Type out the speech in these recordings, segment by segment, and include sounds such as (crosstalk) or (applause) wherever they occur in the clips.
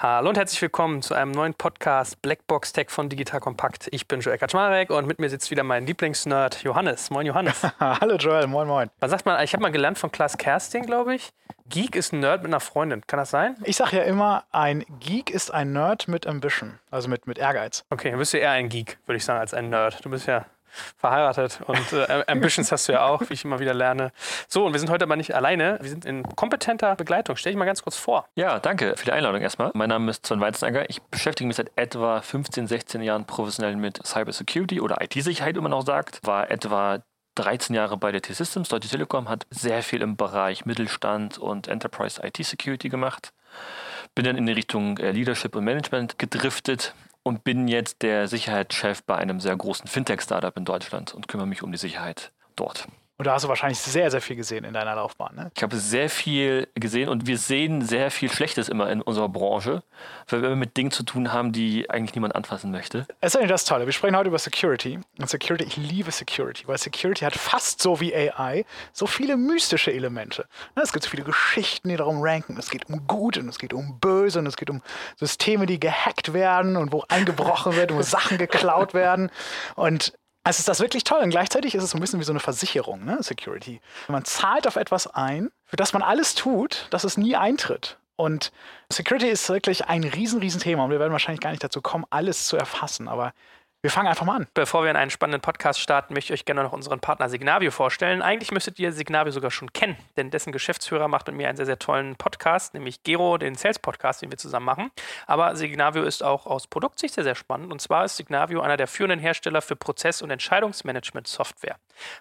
Hallo und herzlich willkommen zu einem neuen Podcast Blackbox Tech von Digital Kompakt. Ich bin Joel Kaczmarek und mit mir sitzt wieder mein Lieblingsnerd Johannes. Moin Johannes. (laughs) Hallo Joel, moin moin. Man sagt mal, ich habe mal gelernt von Klaas Kersting, glaube ich. Geek ist ein Nerd mit einer Freundin. Kann das sein? Ich sage ja immer, ein Geek ist ein Nerd mit Ambition, also mit, mit Ehrgeiz. Okay, dann bist du eher ein Geek, würde ich sagen, als ein Nerd. Du bist ja verheiratet und äh, Ambitions hast du ja auch, wie ich immer wieder lerne. So, und wir sind heute aber nicht alleine. Wir sind in kompetenter Begleitung. Stell dich mal ganz kurz vor. Ja, danke für die Einladung erstmal. Mein Name ist Sven Weizenegger. Ich beschäftige mich seit etwa 15, 16 Jahren professionell mit Cybersecurity oder IT-Sicherheit, wie man auch sagt. War etwa 13 Jahre bei der T-Systems. Deutsche Telekom hat sehr viel im Bereich Mittelstand und Enterprise IT-Security gemacht. Bin dann in die Richtung äh, Leadership und Management gedriftet und bin jetzt der Sicherheitschef bei einem sehr großen Fintech-Startup in Deutschland und kümmere mich um die Sicherheit dort. Und da hast du wahrscheinlich sehr, sehr viel gesehen in deiner Laufbahn. Ne? Ich habe sehr viel gesehen und wir sehen sehr viel Schlechtes immer in unserer Branche, weil wir mit Dingen zu tun haben, die eigentlich niemand anfassen möchte. Es ist eigentlich das Tolle. Wir sprechen heute über Security. Und Security, ich liebe Security, weil Security hat fast so wie AI so viele mystische Elemente. Ne, es gibt so viele Geschichten, die darum ranken. Es geht um Gut und es geht um Böse und es geht um Systeme, die gehackt werden und wo eingebrochen wird, wo Sachen geklaut werden. Und also ist das wirklich toll und gleichzeitig ist es so ein bisschen wie so eine Versicherung, ne? Security. Man zahlt auf etwas ein, für das man alles tut, dass es nie eintritt. Und Security ist wirklich ein riesen, riesen Thema und wir werden wahrscheinlich gar nicht dazu kommen, alles zu erfassen. Aber wir fangen einfach mal an. Bevor wir in einen spannenden Podcast starten, möchte ich euch gerne noch unseren Partner Signavio vorstellen. Eigentlich müsstet ihr Signavio sogar schon kennen, denn dessen Geschäftsführer macht mit mir einen sehr, sehr tollen Podcast, nämlich Gero, den Sales Podcast, den wir zusammen machen. Aber Signavio ist auch aus Produktsicht sehr, sehr spannend. Und zwar ist Signavio einer der führenden Hersteller für Prozess- und Entscheidungsmanagement-Software.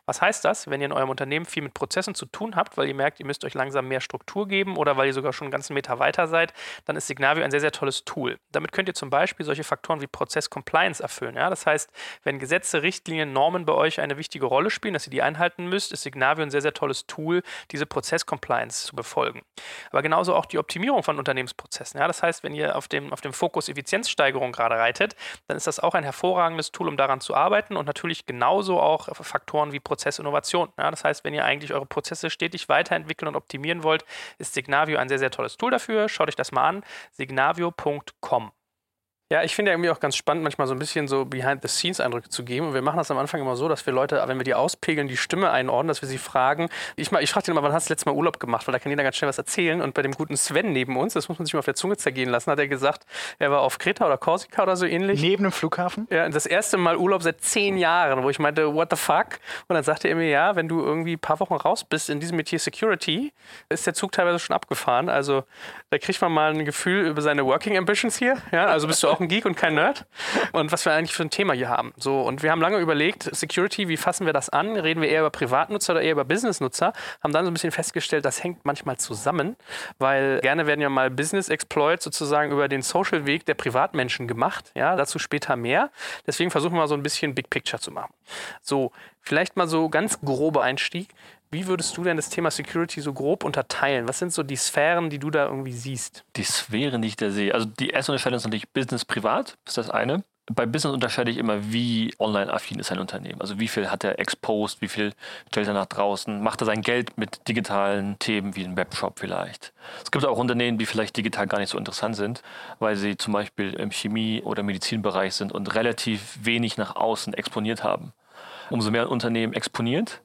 Was heißt das? Wenn ihr in eurem Unternehmen viel mit Prozessen zu tun habt, weil ihr merkt, ihr müsst euch langsam mehr Struktur geben oder weil ihr sogar schon einen ganzen Meter weiter seid, dann ist Signavio ein sehr, sehr tolles Tool. Damit könnt ihr zum Beispiel solche Faktoren wie Prozess-Compliance erfüllen. Ja? das heißt, wenn Gesetze, Richtlinien, Normen bei euch eine wichtige Rolle spielen, dass ihr die einhalten müsst, ist Signavio ein sehr, sehr tolles Tool, diese Prozess-Compliance zu befolgen. Aber genauso auch die Optimierung von Unternehmensprozessen. Ja, das heißt, wenn ihr auf dem, auf dem Fokus Effizienzsteigerung gerade reitet, dann ist das auch ein hervorragendes Tool, um daran zu arbeiten und natürlich genauso auch Faktoren wie Prozessinnovation. Ja, das heißt, wenn ihr eigentlich eure Prozesse stetig weiterentwickeln und optimieren wollt, ist Signavio ein sehr, sehr tolles Tool dafür. Schaut euch das mal an, signavio.com. Ja, ich finde ja irgendwie auch ganz spannend, manchmal so ein bisschen so Behind-the-Scenes-Eindrücke zu geben. Und wir machen das am Anfang immer so, dass wir Leute, wenn wir die auspegeln, die Stimme einordnen, dass wir sie fragen. Ich, ich frage den immer, wann hast du das letzte Mal Urlaub gemacht? Weil da kann jeder ganz schnell was erzählen. Und bei dem guten Sven neben uns, das muss man sich mal auf der Zunge zergehen lassen, hat er gesagt, er war auf Kreta oder Korsika oder so ähnlich. Neben dem Flughafen? Ja, das erste Mal Urlaub seit zehn Jahren, wo ich meinte, what the fuck? Und dann sagte er mir, ja, wenn du irgendwie ein paar Wochen raus bist in diesem Metier Security, ist der Zug teilweise schon abgefahren. Also da kriegt man mal ein Gefühl über seine Working Ambitions hier. Ja, also bist du auch ein Geek und kein Nerd und was wir eigentlich für ein Thema hier haben. So, und wir haben lange überlegt, Security, wie fassen wir das an? Reden wir eher über Privatnutzer oder eher über Businessnutzer? Haben dann so ein bisschen festgestellt, das hängt manchmal zusammen, weil gerne werden ja mal Business Exploits sozusagen über den Social Weg der Privatmenschen gemacht. Ja, dazu später mehr. Deswegen versuchen wir mal so ein bisschen Big Picture zu machen. So, vielleicht mal so ganz grober Einstieg. Wie würdest du denn das Thema Security so grob unterteilen? Was sind so die Sphären, die du da irgendwie siehst? Die Sphären, die ich da sehe. Also die erste Unterscheidung ist natürlich Business-Privat, ist das eine. Bei Business unterscheide ich immer, wie online-affin ist ein Unternehmen. Also wie viel hat er exposed, wie viel stellt er nach draußen, macht er sein Geld mit digitalen Themen wie ein Webshop vielleicht. Es gibt auch Unternehmen, die vielleicht digital gar nicht so interessant sind, weil sie zum Beispiel im Chemie- oder Medizinbereich sind und relativ wenig nach außen exponiert haben. Umso mehr ein Unternehmen exponiert,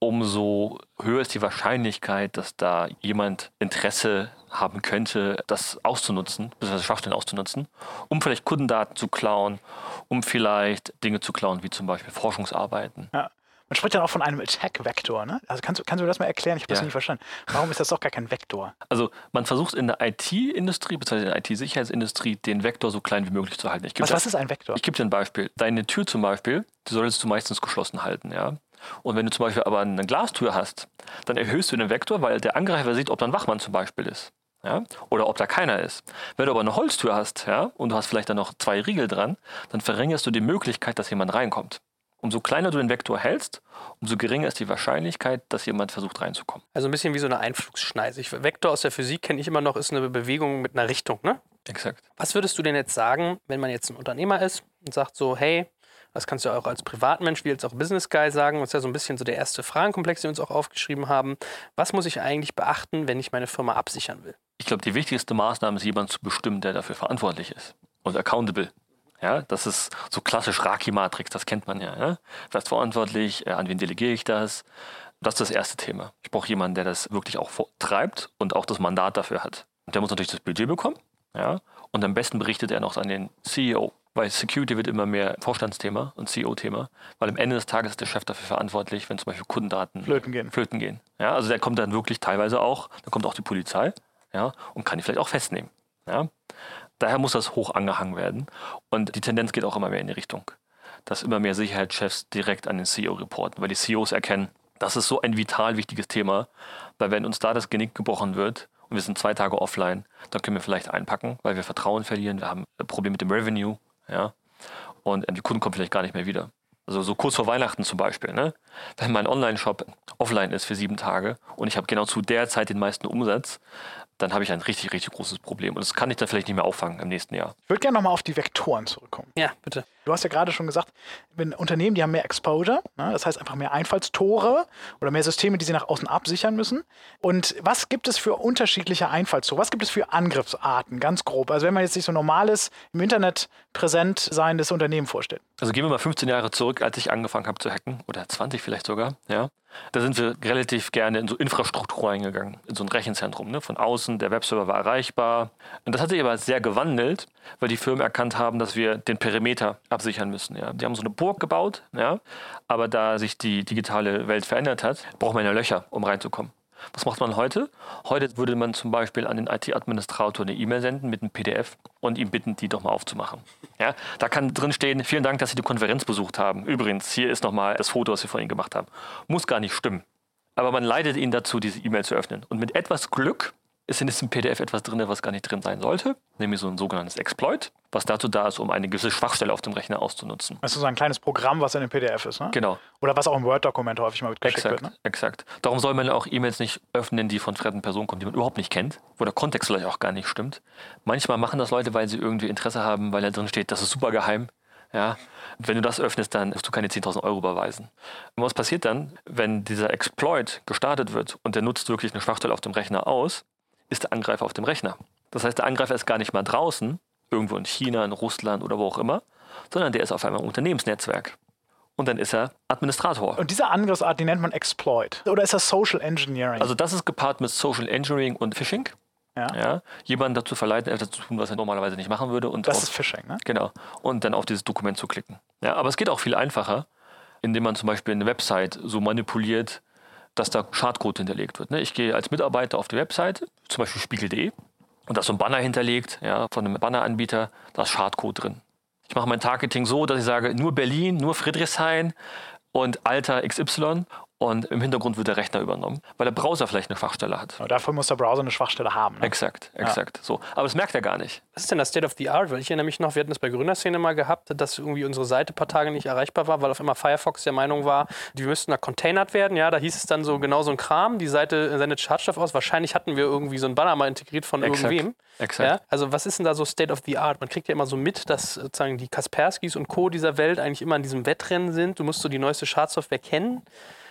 umso höher ist die Wahrscheinlichkeit, dass da jemand Interesse haben könnte, das auszunutzen, beziehungsweise Schwachstellen auszunutzen, um vielleicht Kundendaten zu klauen, um vielleicht Dinge zu klauen, wie zum Beispiel Forschungsarbeiten. Ja. Man spricht dann auch von einem Attack-Vektor. Ne? Also kannst, kannst du das mal erklären? Ich habe das nie verstanden. Warum ist das doch gar kein Vektor? Also man versucht in der IT-Industrie, beziehungsweise in der IT-Sicherheitsindustrie, den Vektor so klein wie möglich zu halten. Was, was ist ein Vektor? Ich gebe dir ein Beispiel. Deine Tür zum Beispiel, die solltest du meistens geschlossen halten. Ja? Und wenn du zum Beispiel aber eine Glastür hast, dann erhöhst du den Vektor, weil der Angreifer sieht, ob da ein Wachmann zum Beispiel ist. Ja? Oder ob da keiner ist. Wenn du aber eine Holztür hast ja, und du hast vielleicht dann noch zwei Riegel dran, dann verringerst du die Möglichkeit, dass jemand reinkommt. Umso kleiner du den Vektor hältst, umso geringer ist die Wahrscheinlichkeit, dass jemand versucht reinzukommen. Also ein bisschen wie so eine Einflugsschneise. Vektor aus der Physik kenne ich immer noch, ist eine Bewegung mit einer Richtung, ne? Exakt. Was würdest du denn jetzt sagen, wenn man jetzt ein Unternehmer ist und sagt so, hey, das kannst du auch als Privatmensch wie als auch Business Guy sagen. Das ist ja so ein bisschen so der erste Fragenkomplex, den wir uns auch aufgeschrieben haben. Was muss ich eigentlich beachten, wenn ich meine Firma absichern will? Ich glaube, die wichtigste Maßnahme ist, jemanden zu bestimmen, der dafür verantwortlich ist und accountable. Ja, das ist so klassisch Raki-Matrix, das kennt man ja. ja? Wer ist verantwortlich? Äh, an wen delegiere ich das? Das ist das erste Thema. Ich brauche jemanden, der das wirklich auch treibt und auch das Mandat dafür hat. Und der muss natürlich das Budget bekommen. Ja? Und am besten berichtet er noch an den CEO. Weil Security wird immer mehr Vorstandsthema und CEO-Thema. Weil am Ende des Tages ist der Chef dafür verantwortlich, wenn zum Beispiel Kundendaten Flöten gehen. Flöten gehen. Ja? Also der kommt dann wirklich teilweise auch, da kommt auch die Polizei ja? und kann die vielleicht auch festnehmen. Ja? Daher muss das hoch angehangen werden. Und die Tendenz geht auch immer mehr in die Richtung, dass immer mehr Sicherheitschefs direkt an den CEO reporten, weil die CEOs erkennen, das ist so ein vital wichtiges Thema, weil wenn uns da das Genick gebrochen wird und wir sind zwei Tage offline, dann können wir vielleicht einpacken, weil wir Vertrauen verlieren, wir haben ein Problem mit dem Revenue, ja, und die Kunden kommen vielleicht gar nicht mehr wieder. Also so kurz vor Weihnachten zum Beispiel, ne? wenn mein Online-Shop offline ist für sieben Tage und ich habe genau zu der Zeit den meisten Umsatz, dann habe ich ein richtig, richtig großes Problem. Und das kann ich dann vielleicht nicht mehr auffangen im nächsten Jahr. Ich würde gerne nochmal auf die Vektoren zurückkommen. Ja, bitte. Du hast ja gerade schon gesagt, wenn Unternehmen, die haben mehr Exposure, ne, das heißt einfach mehr Einfallstore oder mehr Systeme, die sie nach außen absichern müssen. Und was gibt es für unterschiedliche Einfallstore? Was gibt es für Angriffsarten, ganz grob? Also wenn man jetzt sich so normales, im Internet präsent seiendes Unternehmen vorstellt. Also gehen wir mal 15 Jahre zurück, als ich angefangen habe zu hacken, oder 20 vielleicht sogar, ja. Da sind wir relativ gerne in so Infrastruktur eingegangen, in so ein Rechenzentrum. Ne? Von außen, der Webserver war erreichbar. Und das hat sich aber sehr gewandelt, weil die Firmen erkannt haben, dass wir den Perimeter absichern müssen. Ja. Die haben so eine Burg gebaut, ja. aber da sich die digitale Welt verändert hat, braucht man ja Löcher, um reinzukommen. Was macht man heute? Heute würde man zum Beispiel an den IT-Administrator eine E-Mail senden mit einem PDF und ihn bitten, die doch mal aufzumachen. Ja, da kann drin stehen, vielen Dank, dass Sie die Konferenz besucht haben. Übrigens, hier ist nochmal das Foto, was wir von Ihnen gemacht haben. Muss gar nicht stimmen. Aber man leitet ihn dazu, diese E-Mail zu öffnen. Und mit etwas Glück ist in diesem PDF etwas drin, was gar nicht drin sein sollte, nämlich so ein sogenanntes Exploit, was dazu da ist, um eine gewisse Schwachstelle auf dem Rechner auszunutzen. Also so ein kleines Programm, was in dem PDF ist, ne? Genau. Oder was auch im Word-Dokument häufig mal mitgeschickt exakt, wird, ne? Exakt. Darum soll man auch E-Mails nicht öffnen, die von fremden Personen kommen, die man überhaupt nicht kennt, wo der Kontext vielleicht auch gar nicht stimmt. Manchmal machen das Leute, weil sie irgendwie Interesse haben, weil da drin steht, das ist super geheim. Ja, wenn du das öffnest, dann musst du keine 10.000 Euro überweisen. Und was passiert dann, wenn dieser Exploit gestartet wird und der nutzt wirklich eine Schwachstelle auf dem Rechner aus, ist der Angreifer auf dem Rechner. Das heißt, der Angreifer ist gar nicht mal draußen, irgendwo in China, in Russland oder wo auch immer, sondern der ist auf einmal im Unternehmensnetzwerk. Und dann ist er Administrator. Und diese Angriffsart, die nennt man Exploit. Oder ist das Social Engineering? Also das ist gepaart mit Social Engineering und Phishing. ja. Ja, jemanden dazu verleiten, etwas zu tun, was er normalerweise nicht machen würde. Und Das auf, ist Phishing, ne? Genau. Und dann auf dieses Dokument zu klicken. Ja, aber es geht auch viel einfacher, indem man zum Beispiel eine Website so manipuliert, dass da Schadcode hinterlegt wird. Ne? Ich gehe als Mitarbeiter auf die Website, zum Beispiel spiegel.de, und da ist so ein Banner hinterlegt, ja, von einem Banneranbieter, da ist Schadcode drin. Ich mache mein Targeting so, dass ich sage, nur Berlin, nur Friedrichshain und Alter XY und im Hintergrund wird der Rechner übernommen, weil der Browser vielleicht eine Schwachstelle hat. Aber dafür muss der Browser eine Schwachstelle haben. Ne? Exakt, exakt. So. Aber das merkt er gar nicht. Was ist denn das State of the Art? Weil ich erinnere mich noch, wir hatten das bei Gründerszene mal gehabt, dass irgendwie unsere Seite ein paar Tage nicht erreichbar war, weil auf einmal Firefox der Meinung war, die müssten da containert werden. Ja, da hieß es dann so genau so ein Kram, die Seite sendet Schadstoff aus. Wahrscheinlich hatten wir irgendwie so ein Banner mal integriert von Exakt, irgendwem. exakt. Ja? Also was ist denn da so State of the Art? Man kriegt ja immer so mit, dass sozusagen die Kasperskis und Co. dieser Welt eigentlich immer in diesem Wettrennen sind. Du musst so die neueste Schadsoftware kennen.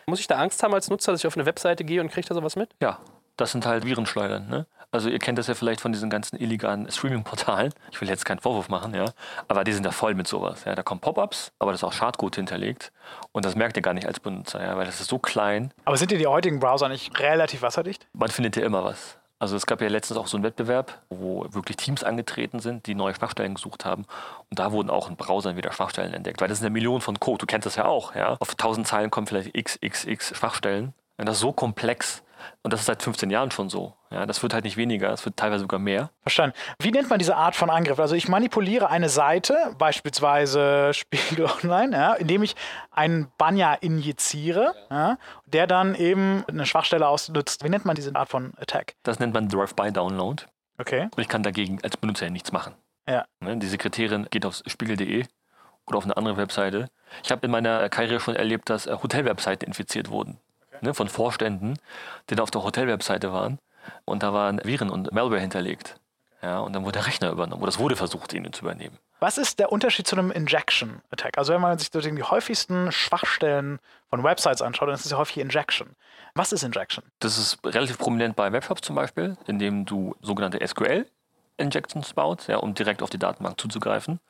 Muss ich da Angst haben als Nutzer, dass ich auf eine Webseite gehe und kriege da sowas mit? Ja, das sind halt Virenschleudern. Ne? Also ihr kennt das ja vielleicht von diesen ganzen illegalen Streaming-Portalen. Ich will jetzt keinen Vorwurf machen, ja, aber die sind da voll mit sowas. Ja? Da kommen Pop-ups, aber das ist auch Schadcode hinterlegt und das merkt ihr gar nicht als Benutzer, ja? weil das ist so klein. Aber sind dir die heutigen Browser nicht relativ wasserdicht? Man findet ja immer was. Also es gab ja letztens auch so einen Wettbewerb, wo wirklich Teams angetreten sind, die neue Schwachstellen gesucht haben. Und da wurden auch in Browsern wieder Schwachstellen entdeckt. Weil das sind ja Millionen von Code. Du kennst das ja auch. Ja? Auf 1000 Zeilen kommen vielleicht xxx Schwachstellen. Und das ist so komplex. Und das ist seit 15 Jahren schon so. Ja? Das wird halt nicht weniger, es wird teilweise sogar mehr. Verstanden. Wie nennt man diese Art von Angriff? Also ich manipuliere eine Seite, beispielsweise Spiegel (laughs) Online, ja, indem ich einen Banner injiziere, ja, der dann eben eine Schwachstelle ausnutzt. Wie nennt man diese Art von Attack? Das nennt man Drive-by-Download. Okay. Und ich kann dagegen als Benutzer ja nichts machen. Ja. Ne, Die Sekretärin geht auf spiegel.de oder auf eine andere Webseite. Ich habe in meiner Karriere schon erlebt, dass äh, Hotelwebseiten infiziert wurden. Ne, von Vorständen, die da auf der Hotelwebseite waren. Und da waren Viren und Malware hinterlegt. Ja, und dann wurde der Rechner übernommen. Oder es wurde versucht, ihn zu übernehmen. Was ist der Unterschied zu einem Injection Attack? Also wenn man sich die häufigsten Schwachstellen von Websites anschaut, dann ist es ja häufig Injection. Was ist Injection? Das ist relativ prominent bei Webshops zum Beispiel, indem du sogenannte SQL-Injections baust, ja, um direkt auf die Datenbank zuzugreifen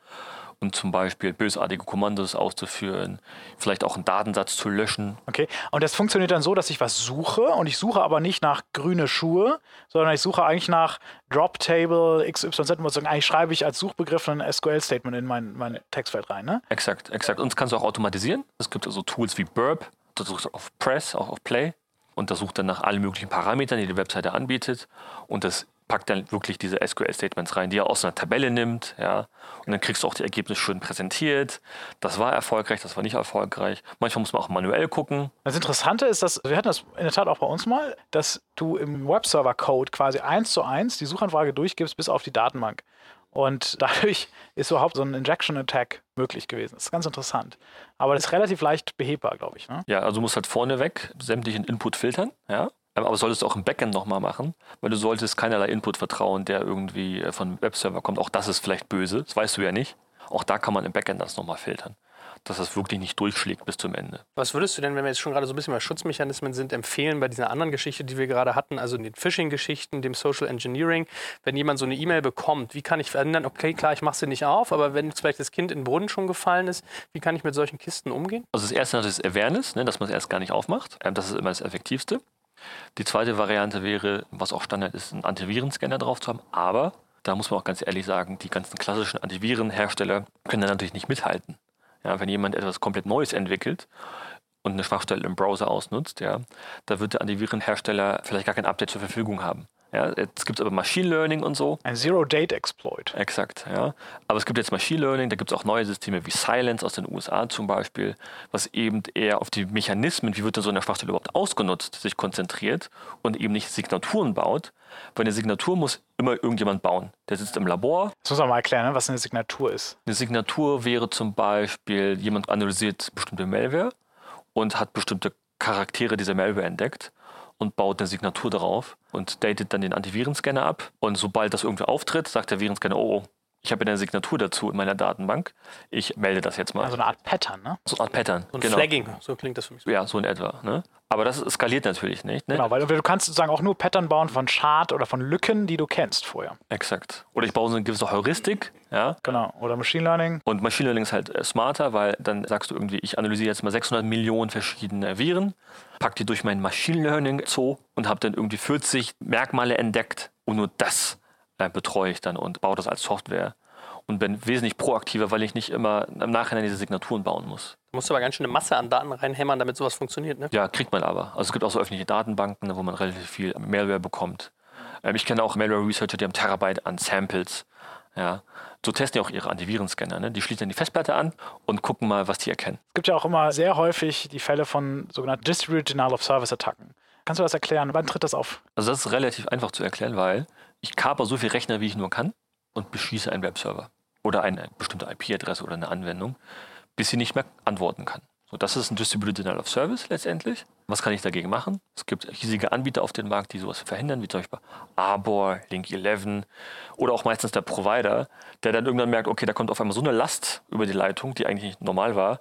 und zum Beispiel bösartige Kommandos auszuführen, vielleicht auch einen Datensatz zu löschen. Okay, und das funktioniert dann so, dass ich was suche und ich suche aber nicht nach grüne Schuhe, sondern ich suche eigentlich nach Drop Table XYZ. Eigentlich schreibe ich als Suchbegriff ein SQL-Statement in mein, mein Textfeld rein, ne? Exakt, exakt. Und das kannst du auch automatisieren. Es gibt also Tools wie Burp, das sucht auf Press, auch auf Play und das sucht dann nach allen möglichen Parametern, die die Webseite anbietet und das packt dann wirklich diese SQL-Statements rein, die er aus einer Tabelle nimmt, ja, und dann kriegst du auch die Ergebnisse schön präsentiert. Das war erfolgreich, das war nicht erfolgreich. Manchmal muss man auch manuell gucken. Das Interessante ist, dass wir hatten das in der Tat auch bei uns mal, dass du im Webserver-Code quasi eins zu eins die Suchanfrage durchgibst bis auf die Datenbank. Und (laughs) dadurch ist überhaupt so ein Injection-Attack möglich gewesen. Das ist ganz interessant. Aber das ist relativ leicht behebbar, glaube ich. Ne? Ja, also du musst halt vorneweg sämtlichen Input filtern, ja. Aber solltest du auch im Backend nochmal machen, weil du solltest keinerlei Input vertrauen, der irgendwie äh, von Webserver kommt. Auch das ist vielleicht böse, das weißt du ja nicht. Auch da kann man im Backend das nochmal filtern, dass das wirklich nicht durchschlägt bis zum Ende. Was würdest du denn, wenn wir jetzt schon gerade so ein bisschen bei Schutzmechanismen sind, empfehlen bei dieser anderen Geschichte, die wir gerade hatten, also den Phishing-Geschichten, dem Social Engineering, wenn jemand so eine E-Mail bekommt, wie kann ich verändern, okay, klar, ich mache sie nicht auf, aber wenn vielleicht das Kind in den Brunnen schon gefallen ist, wie kann ich mit solchen Kisten umgehen? Also das erste ist Awareness, ne, dass man es erst gar nicht aufmacht. Ähm, das ist immer das Effektivste. Die zweite Variante wäre, was auch Standard ist, einen Antivirenscanner drauf zu haben. Aber da muss man auch ganz ehrlich sagen, die ganzen klassischen Antivirenhersteller können da natürlich nicht mithalten. Ja, wenn jemand etwas komplett Neues entwickelt und eine Schwachstelle im Browser ausnutzt, ja, da wird der Antivirenhersteller vielleicht gar kein Update zur Verfügung haben. Ja, jetzt gibt es aber Machine Learning und so. Ein Zero-Date-Exploit. Exakt, ja. Aber es gibt jetzt Machine Learning, da gibt es auch neue Systeme wie Silence aus den USA zum Beispiel, was eben eher auf die Mechanismen, wie wird denn so eine Schwachstelle überhaupt ausgenutzt, sich konzentriert und eben nicht Signaturen baut. Weil eine Signatur muss immer irgendjemand bauen. Der sitzt im Labor. Das muss man mal erklären, ne, was eine Signatur ist. Eine Signatur wäre zum Beispiel, jemand analysiert bestimmte Malware und hat bestimmte Charaktere dieser Malware entdeckt und baut eine Signatur darauf und datet dann den Antivirenscanner ab. Und sobald das irgendwie auftritt, sagt der Virenscanner, oh, oh ich habe eine Signatur dazu in meiner Datenbank. Ich melde das jetzt mal. Also eine Art Pattern, ne? So eine Art Pattern. So ein genau. Flagging, so klingt das für mich. So. Ja, so in etwa. Ne? Aber das skaliert natürlich nicht. Ne? Genau, weil du kannst sozusagen auch nur Pattern bauen von Schad oder von Lücken, die du kennst vorher. Exakt. Oder ich baue so eine gewisse Heuristik. Ja? Genau. Oder Machine Learning. Und Machine Learning ist halt äh, smarter, weil dann sagst du irgendwie, ich analysiere jetzt mal 600 Millionen verschiedene Viren, pack die durch mein Machine Learning Zoo und habe dann irgendwie 40 Merkmale entdeckt und nur das betreue ich dann und baue das als Software und bin wesentlich proaktiver, weil ich nicht immer im Nachhinein diese Signaturen bauen muss. Du musst aber ganz schön eine Masse an Daten reinhämmern, damit sowas funktioniert, ne? Ja, kriegt man aber. Also es gibt auch so öffentliche Datenbanken, wo man relativ viel Malware bekommt. Ähm, ich kenne auch Malware-Researcher, die haben Terabyte an Samples. Ja. So testen die auch ihre Antivirenscanner. Ne? Die schließen dann die Festplatte an und gucken mal, was die erkennen. Es gibt ja auch immer sehr häufig die Fälle von sogenannten Distributed Denial of Service Attacken. Kannst du das erklären? Wann tritt das auf? Also das ist relativ einfach zu erklären, weil ich kaper so viel Rechner, wie ich nur kann und beschieße einen Webserver oder eine bestimmte IP-Adresse oder eine Anwendung, bis sie nicht mehr antworten kann. So, das ist ein Distributed Denial of Service letztendlich. Was kann ich dagegen machen? Es gibt riesige Anbieter auf dem Markt, die sowas verhindern, wie zum Beispiel Arbor, Link11 oder auch meistens der Provider, der dann irgendwann merkt, okay, da kommt auf einmal so eine Last über die Leitung, die eigentlich nicht normal war,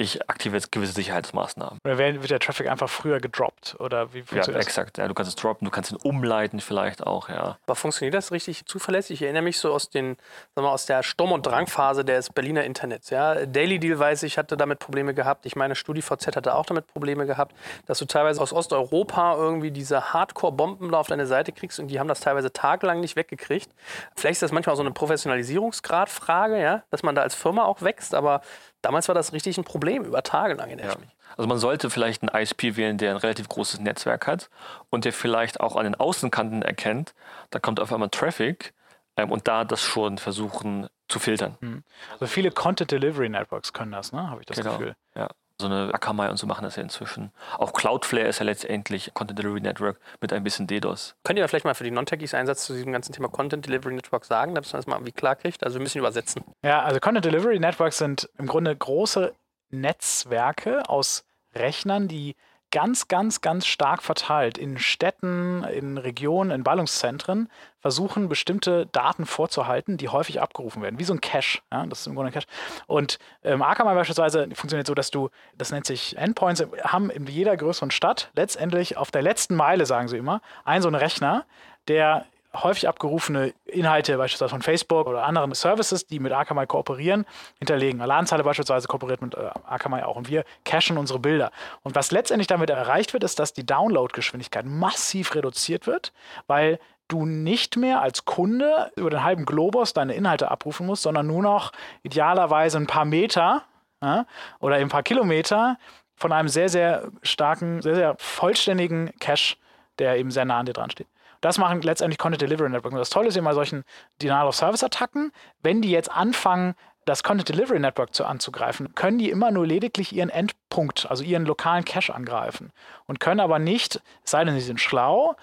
ich aktiviere jetzt gewisse Sicherheitsmaßnahmen. Oder wird der Traffic einfach früher gedroppt? Oder wie ja, exakt. Ja, du kannst es droppen, du kannst ihn umleiten vielleicht auch, ja. Aber funktioniert das richtig zuverlässig? Ich erinnere mich so aus den, sagen wir, aus der Sturm- und Drangphase des Berliner Internets. Ja. Daily Deal weiß ich, hatte damit Probleme gehabt. Ich meine, StudiVZ hatte auch damit Probleme gehabt, dass du teilweise aus Osteuropa irgendwie diese Hardcore-Bomben auf deine Seite kriegst und die haben das teilweise tagelang nicht weggekriegt. Vielleicht ist das manchmal so eine Professionalisierungsgradfrage, ja, dass man da als Firma auch wächst, aber Damals war das richtig ein Problem, über Tage lang in ja. Also man sollte vielleicht einen ISP wählen, der ein relativ großes Netzwerk hat und der vielleicht auch an den Außenkanten erkennt, da kommt auf einmal Traffic ähm, und da das schon versuchen zu filtern. Mhm. Also viele Content Delivery Networks können das, ne? habe ich das genau. Gefühl. Ja. So eine Akamai und so machen das ja inzwischen. Auch Cloudflare ist ja letztendlich Content Delivery Network mit ein bisschen DDoS. Könnt ihr vielleicht mal für die Non-Techies Einsatz zu diesem ganzen Thema Content Delivery Network sagen, damit man das mal irgendwie klar kriegt? Also wir müssen übersetzen. Ja, also Content Delivery Networks sind im Grunde große Netzwerke aus Rechnern, die ganz, ganz, ganz stark verteilt in Städten, in Regionen, in Ballungszentren versuchen, bestimmte Daten vorzuhalten, die häufig abgerufen werden, wie so ein Cache. Ja, das ist im Grunde ein Cache. Und ähm, Akamai beispielsweise funktioniert so, dass du, das nennt sich Endpoints, haben in jeder größeren Stadt letztendlich auf der letzten Meile, sagen sie immer, einen so einen Rechner, der häufig abgerufene Inhalte beispielsweise von Facebook oder anderen Services, die mit Akamai kooperieren, hinterlegen. Alarmzeile beispielsweise kooperiert mit äh, Akamai auch und wir cachen unsere Bilder. Und was letztendlich damit erreicht wird, ist, dass die Downloadgeschwindigkeit massiv reduziert wird, weil du nicht mehr als Kunde über den halben Globus deine Inhalte abrufen musst, sondern nur noch idealerweise ein paar Meter ja, oder ein paar Kilometer von einem sehr, sehr starken, sehr, sehr vollständigen Cache, der eben sehr nah an dir dran steht. Das machen letztendlich Content Delivery Networks. Und das Tolle ist immer solchen Denial-of-Service-Attacken, wenn die jetzt anfangen, das Content Delivery Network zu anzugreifen, können die immer nur lediglich ihren Endpunkt, also ihren lokalen Cache angreifen und können aber nicht, es sei denn, sie sind schlau,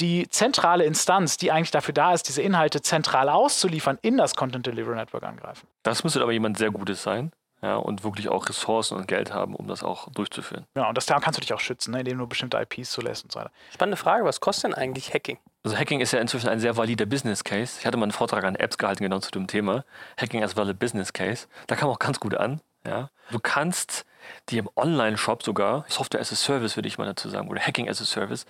die zentrale Instanz, die eigentlich dafür da ist, diese Inhalte zentral auszuliefern, in das Content Delivery Network angreifen. Das müsste aber jemand sehr Gutes sein ja, und wirklich auch Ressourcen und Geld haben, um das auch durchzuführen. Ja, und das da kannst du dich auch schützen, ne, indem du bestimmte IPs zulässt und so weiter. Spannende Frage, was kostet denn eigentlich Hacking? Also Hacking ist ja inzwischen ein sehr valider Business Case. Ich hatte mal einen Vortrag an Apps gehalten genau zu dem Thema. Hacking as valid Business Case. Da kam auch ganz gut an. Ja. Du kannst dir im Online-Shop sogar, Software as a Service würde ich mal dazu sagen, oder Hacking as a Service,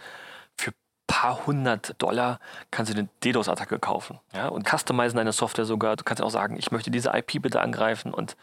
paar hundert Dollar kannst du eine DDoS-Attacke kaufen. Ja, und customizen deine Software sogar. Du kannst auch sagen, ich möchte diese IP bitte angreifen und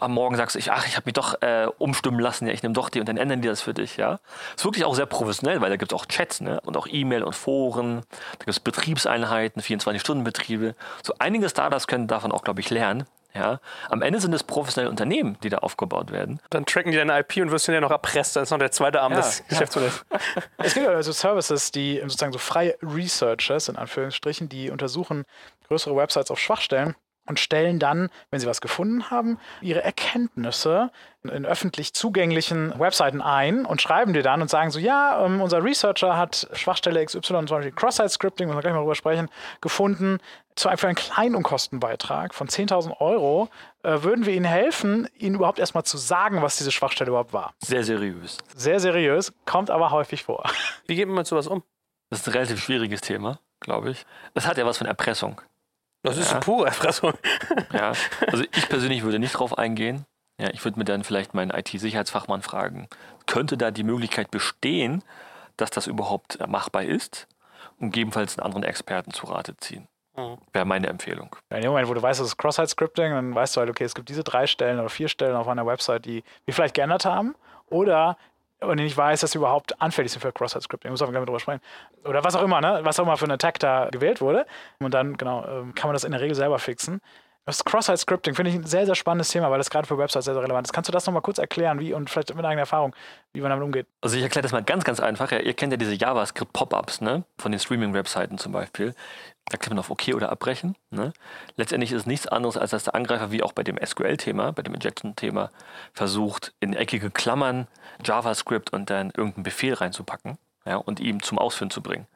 am Morgen sagst du, ach, ich habe mich doch äh, umstimmen lassen, ja, ich nehme doch die und dann ändern die das für dich. Ja, ist wirklich auch sehr professionell, weil da gibt es auch Chats ne? und auch E-Mail und Foren, da gibt es Betriebseinheiten, 24-Stunden-Betriebe. So einige Startups können davon auch, glaube ich, lernen. Ja, am Ende sind es professionelle Unternehmen, die da aufgebaut werden. Dann tracken die deine IP und wirst du ja noch erpresst. Das ist noch der zweite Arm Ja, des ja. Geschäftsmodells. (laughs) Es gibt also Services, die sozusagen so freie Researchers, in Anführungsstrichen, die untersuchen größere Websites auf Schwachstellen und stellen dann, wenn sie was gefunden haben, ihre Erkenntnisse in öffentlich zugänglichen Webseiten ein und schreiben dir dann und sagen so, ja, ähm, unser Researcher hat Schwachstelle XY, zum Beispiel Cross-Site-Scripting, müssen wir gleich mal drüber sprechen, gefunden. Zu einem, für einen kleinen Unkostenbeitrag von 10.000 Euro äh, würden wir Ihnen helfen, Ihnen überhaupt erstmal zu sagen, was diese Schwachstelle überhaupt war. Sehr seriös. Sehr seriös, kommt aber häufig vor. Wie geht man mit sowas um? Das ist ein relativ schwieriges Thema, glaube ich. Das hat ja was von Erpressung. Das ist Ja. pure Erpressung. (laughs) Ja, also ich (laughs) persönlich würde nicht drauf eingehen. Ja, ich würde mir dann vielleicht meinen IT-Sicherheitsfachmann fragen, könnte da die Möglichkeit bestehen, dass das überhaupt machbar ist und gegebenenfalls einen anderen Experten zu Rate ziehen. Mhm. Wäre meine Empfehlung. In dem Moment, wo du weißt, das ist Cross-Site-Scripting, dann weißt du halt, okay, es gibt diese drei Stellen oder vier Stellen auf einer Website, die wir vielleicht geändert haben. Oder und ich weiß, dass sie überhaupt anfällig sind für Cross-Site-Scripting. Muss wir gleich mal drüber sprechen. Oder was auch immer, ne? Was auch immer für ein Attack da gewählt wurde. Und dann, genau, ähm, kann man das in der Regel selber fixen. Das Cross-Site-Scripting finde ich ein sehr, sehr spannendes Thema, weil das gerade für Websites sehr, sehr relevant ist. Kannst du das nochmal kurz erklären, wie und vielleicht mit eigener Erfahrung, wie man damit umgeht? Also ich erkläre das mal ganz, ganz einfach. Ihr kennt ja diese JavaScript-Pop-Ups, ne? Von den Streaming-Webseiten zum Beispiel. Da klickt man auf OK oder Abbrechen. Ne? Letztendlich ist es nichts anderes, als dass der Angreifer, wie auch bei dem SQL-Thema, bei dem Injection-Thema, versucht, in eckige Klammern JavaScript und dann irgendeinen Befehl reinzupacken ja, und ihm zum Ausführen zu bringen.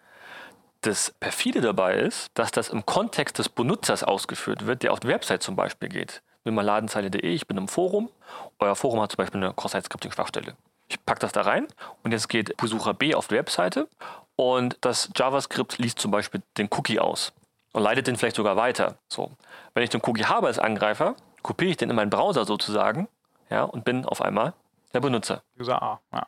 Das perfide dabei ist, dass das im Kontext des Benutzers ausgeführt wird, der auf die Website zum Beispiel geht. Nimm mal ladenzeile.de, ich bin im Forum. Euer Forum hat zum Beispiel eine Cross-Site-Scripting-Schwachstelle. Ich packe das da rein und jetzt geht Besucher B auf die Webseite und das JavaScript liest zum Beispiel den Cookie aus und leitet den vielleicht sogar weiter. So. Wenn ich den Cookie habe als Angreifer, kopiere ich den in meinen Browser sozusagen ja, und bin auf einmal der Benutzer. User A. Ja.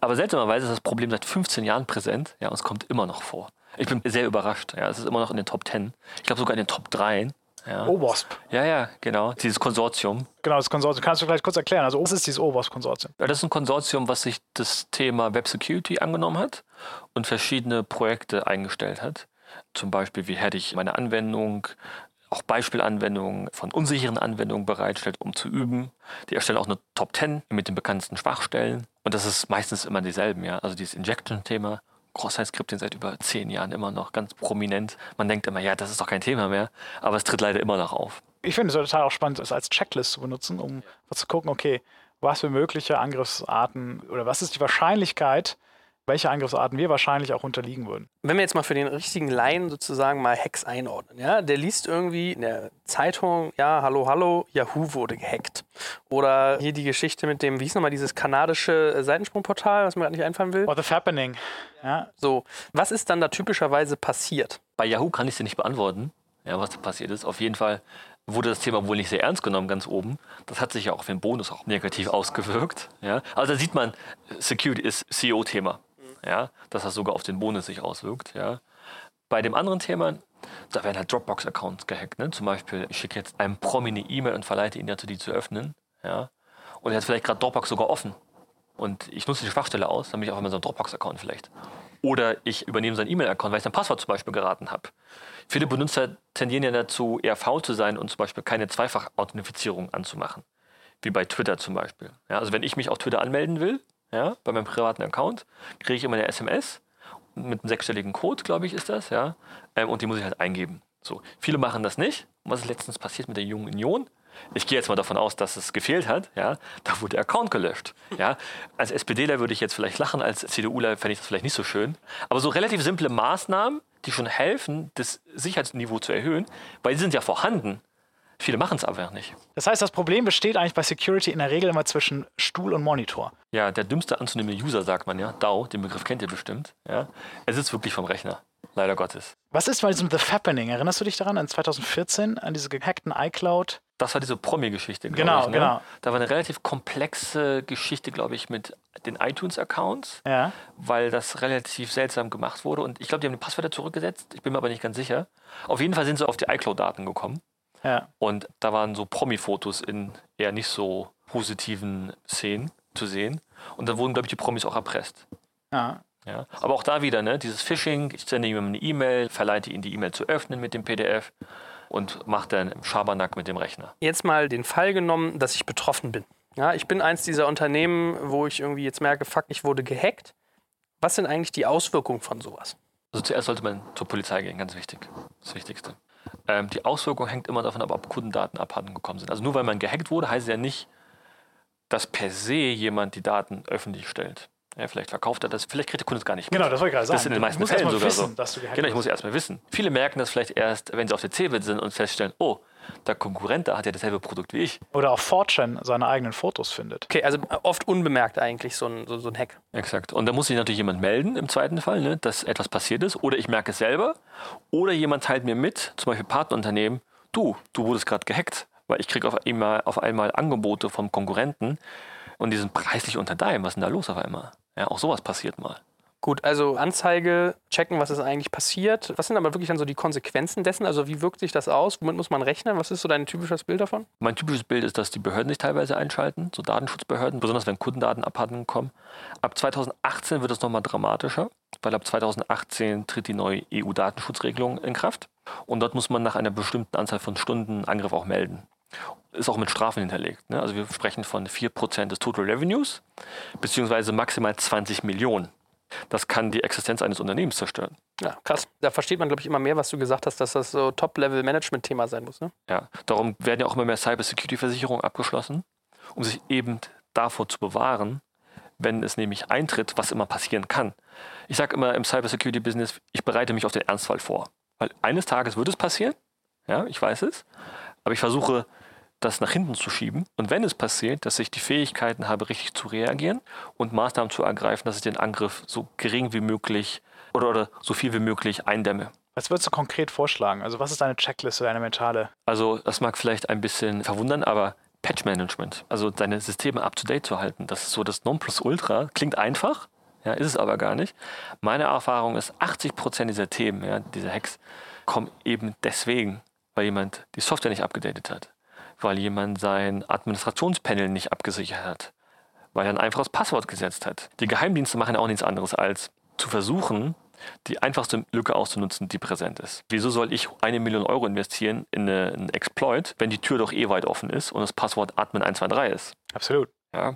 Aber seltsamerweise ist das Problem seit 15 Jahren präsent ja, und es kommt immer noch vor. Ich bin sehr überrascht. Ja, es ist immer noch in den Top 10. Ich glaube sogar in den Top 3. Ja. OWASP. ja, ja, genau. Dieses Konsortium. Genau, das Konsortium. Kannst du vielleicht kurz erklären? Also, was ist dieses OWASP-Konsortium? Ja, das ist ein Konsortium, was sich das Thema Web Security angenommen hat und verschiedene Projekte eingestellt hat. Zum Beispiel, wie hätte ich meine Anwendung, auch Beispielanwendungen von unsicheren Anwendungen bereitstellt, um zu üben. Die erstellen auch eine Top 10 mit den bekanntesten Schwachstellen. Und das ist meistens immer dieselben, ja. Also dieses Injection-Thema, Cross-Site-Scripting seit über zehn Jahren immer noch ganz prominent. Man denkt immer, ja, das ist doch kein Thema mehr, aber es tritt leider immer noch auf. Ich finde es total auch spannend, das als Checklist zu benutzen, um zu gucken, okay, was für mögliche Angriffsarten oder was ist die Wahrscheinlichkeit, welche Angriffsarten wir wahrscheinlich auch unterliegen würden. Wenn wir jetzt mal für den richtigen Laien sozusagen mal Hacks einordnen, ja, der liest irgendwie in der Zeitung, ja, hallo, hallo, Yahoo wurde gehackt. Oder hier die Geschichte mit dem, wie hieß nochmal dieses kanadische Seitensprungportal, was mir gerade nicht einfallen will. Or the Fappening. Ja. So, was ist dann da typischerweise passiert? Bei Yahoo kann ich es dir nicht beantworten, ja, was da passiert ist. Auf jeden Fall wurde das Thema wohl nicht sehr ernst genommen, ganz oben. Das hat sich ja auch auf den Bonus auch negativ ausgewirkt. Ja. Also da sieht man, Security ist CEO-Thema. Ja, dass das sogar auf den Bonus sich auswirkt. Ja. Bei dem anderen Thema, da werden halt Dropbox-Accounts gehackt. Ne? Zum Beispiel, ich schicke jetzt einem Promi eine E-Mail und verleite ihn dazu, die zu öffnen. Ja. Und er hat vielleicht gerade Dropbox sogar offen. Und ich nutze die Schwachstelle aus, dann bin ich auf einmal so ein Dropbox-Account vielleicht. Oder ich übernehme seinen E-Mail-Account, weil ich sein Passwort zum Beispiel geraten habe. Viele Benutzer tendieren ja dazu, eher faul zu sein und zum Beispiel keine Zweifach-Authentifizierung anzumachen. Wie bei Twitter zum Beispiel. Ja, also wenn ich mich auf Twitter anmelden will, ja, bei meinem privaten Account, kriege ich immer eine SMS mit einem sechsstelligen Code, glaube ich, ist das, ja. Ähm, und die muss ich halt eingeben. So. Viele machen das nicht. Was ist letztens passiert mit der Jungen Union? Ich gehe jetzt mal davon aus, dass es gefehlt hat. Ja, da wurde der Account gelöscht. Ja, als SPDler würde ich jetzt vielleicht lachen, als CDUler fände ich das vielleicht nicht so schön. Aber so relativ simple Maßnahmen, die schon helfen, das Sicherheitsniveau zu erhöhen, weil die sind ja vorhanden. Viele machen es aber nicht. Das heißt, das Problem besteht eigentlich bei Security in der Regel immer zwischen Stuhl und Monitor. Ja, der dümmste anzunehmende User, sagt man ja, DAO, den Begriff kennt ihr bestimmt. Ja, er sitzt wirklich vom Rechner, leider Gottes. Was ist bei diesem The Fappening? Erinnerst du dich daran, in 2014, an diese gehackten iCloud? Das war diese Promi-Geschichte, glaube Genau, ich. Ne? genau. Da war eine relativ komplexe Geschichte, glaube ich, mit den iTunes-Accounts, Ja. weil das relativ seltsam gemacht wurde. Und ich glaube, die haben die Passwörter zurückgesetzt. Ich bin mir aber nicht ganz sicher. Auf jeden Fall sind sie auf die iCloud-Daten gekommen. Ja. Und da waren so Promi-Fotos in eher nicht so positiven Szenen zu sehen. Und dann wurden, glaube ich, die Promis auch erpresst. ja. Ja. Aber auch da wieder, ne, dieses Phishing, ich sende jemandem eine E-Mail, verleite ihn, die E-Mail zu öffnen mit dem PDF und mache dann Schabernack mit dem Rechner. Jetzt mal den Fall genommen, dass ich betroffen bin. Ja, ich bin eins dieser Unternehmen, wo ich irgendwie jetzt merke, fuck, ich wurde gehackt. Was sind eigentlich die Auswirkungen von sowas? Also zuerst sollte man zur Polizei gehen, ganz wichtig. Das Wichtigste. Ähm, die Auswirkung hängt immer davon ab, ob Kundendaten abhanden gekommen sind. Also nur weil man gehackt wurde, heißt es ja nicht, dass per se jemand die Daten öffentlich stellt. Ja, vielleicht verkauft er das, vielleicht kriegt der Kunde es gar nicht mit. Genau, das wollte ich gerade sagen. Das sind in den meisten Fällen sogar wissen, so. dass du gehackt genau, ich muss erst mal wissen. Viele merken das vielleicht erst, wenn sie auf der CeBIT sind und feststellen, oh, der Konkurrent da hat ja dasselbe Produkt wie ich. Oder auch 4chan seine eigenen Fotos findet. Okay, also oft unbemerkt eigentlich so ein, so, so ein Hack. Exakt. Und da muss sich natürlich jemand melden, im zweiten Fall, ne, dass etwas passiert ist. Oder ich merke es selber. Oder jemand teilt mir mit, zum Beispiel Partnerunternehmen, du, du wurdest gerade gehackt. Weil ich kriege auf einmal, auf einmal Angebote vom Konkurrenten und die sind preislich unter deinem. Was ist denn da los auf einmal? Ja, auch sowas passiert mal. Gut, also Anzeige, checken, was ist eigentlich passiert. Was sind aber wirklich dann so die Konsequenzen dessen? Also wie wirkt sich das aus? Womit muss man rechnen? Was ist so dein typisches Bild davon? Mein typisches Bild ist, dass die Behörden sich teilweise einschalten, so Datenschutzbehörden, besonders wenn Kundendaten abhanden kommen. Ab 2018 wird es nochmal dramatischer, weil ab 2018 tritt die neue EU-Datenschutzregelung in Kraft. Und dort muss man nach einer bestimmten Anzahl von Stunden Angriff auch melden. Ist auch mit Strafen hinterlegt. Ne? Also wir sprechen von 4% des Total Revenues, beziehungsweise maximal 20 Millionen. Das kann die Existenz eines Unternehmens zerstören. Ja, krass. Da versteht man, glaube ich, immer mehr, was du gesagt hast, dass das so Top-Level-Management-Thema sein muss. Ne? Ja, darum werden ja auch immer mehr Cybersecurity-Versicherungen abgeschlossen, um sich eben davor zu bewahren, wenn es nämlich eintritt, was immer passieren kann. Ich sage immer im Cybersecurity-Business, ich bereite mich auf den Ernstfall vor. Weil eines Tages wird es passieren, ja, ich weiß es, aber ich versuche, das nach hinten zu schieben. Und wenn es passiert, dass ich die Fähigkeiten habe, richtig zu reagieren und Maßnahmen zu ergreifen, dass ich den Angriff so gering wie möglich oder, oder so viel wie möglich eindämme. Was würdest du konkret vorschlagen? Also was ist deine Checkliste, deine mentale? Also das mag vielleicht ein bisschen verwundern, aber Patch-Management, also deine Systeme up-to-date zu halten, das ist so das Nonplusultra. Klingt einfach, ja, ist es aber gar nicht. Meine Erfahrung ist, 80% dieser Themen, ja, dieser Hacks, kommen eben deswegen, weil jemand die Software nicht abgedatet hat, weil jemand sein Administrationspanel nicht abgesichert hat, weil er ein einfaches Passwort gesetzt hat. Die Geheimdienste machen auch nichts anderes als zu versuchen, die einfachste Lücke auszunutzen, die präsent ist. Wieso soll ich eine Million Euro investieren in eine- einen Exploit, wenn die Tür doch eh weit offen ist und das Passwort Admin123 ist? Absolut. Ja.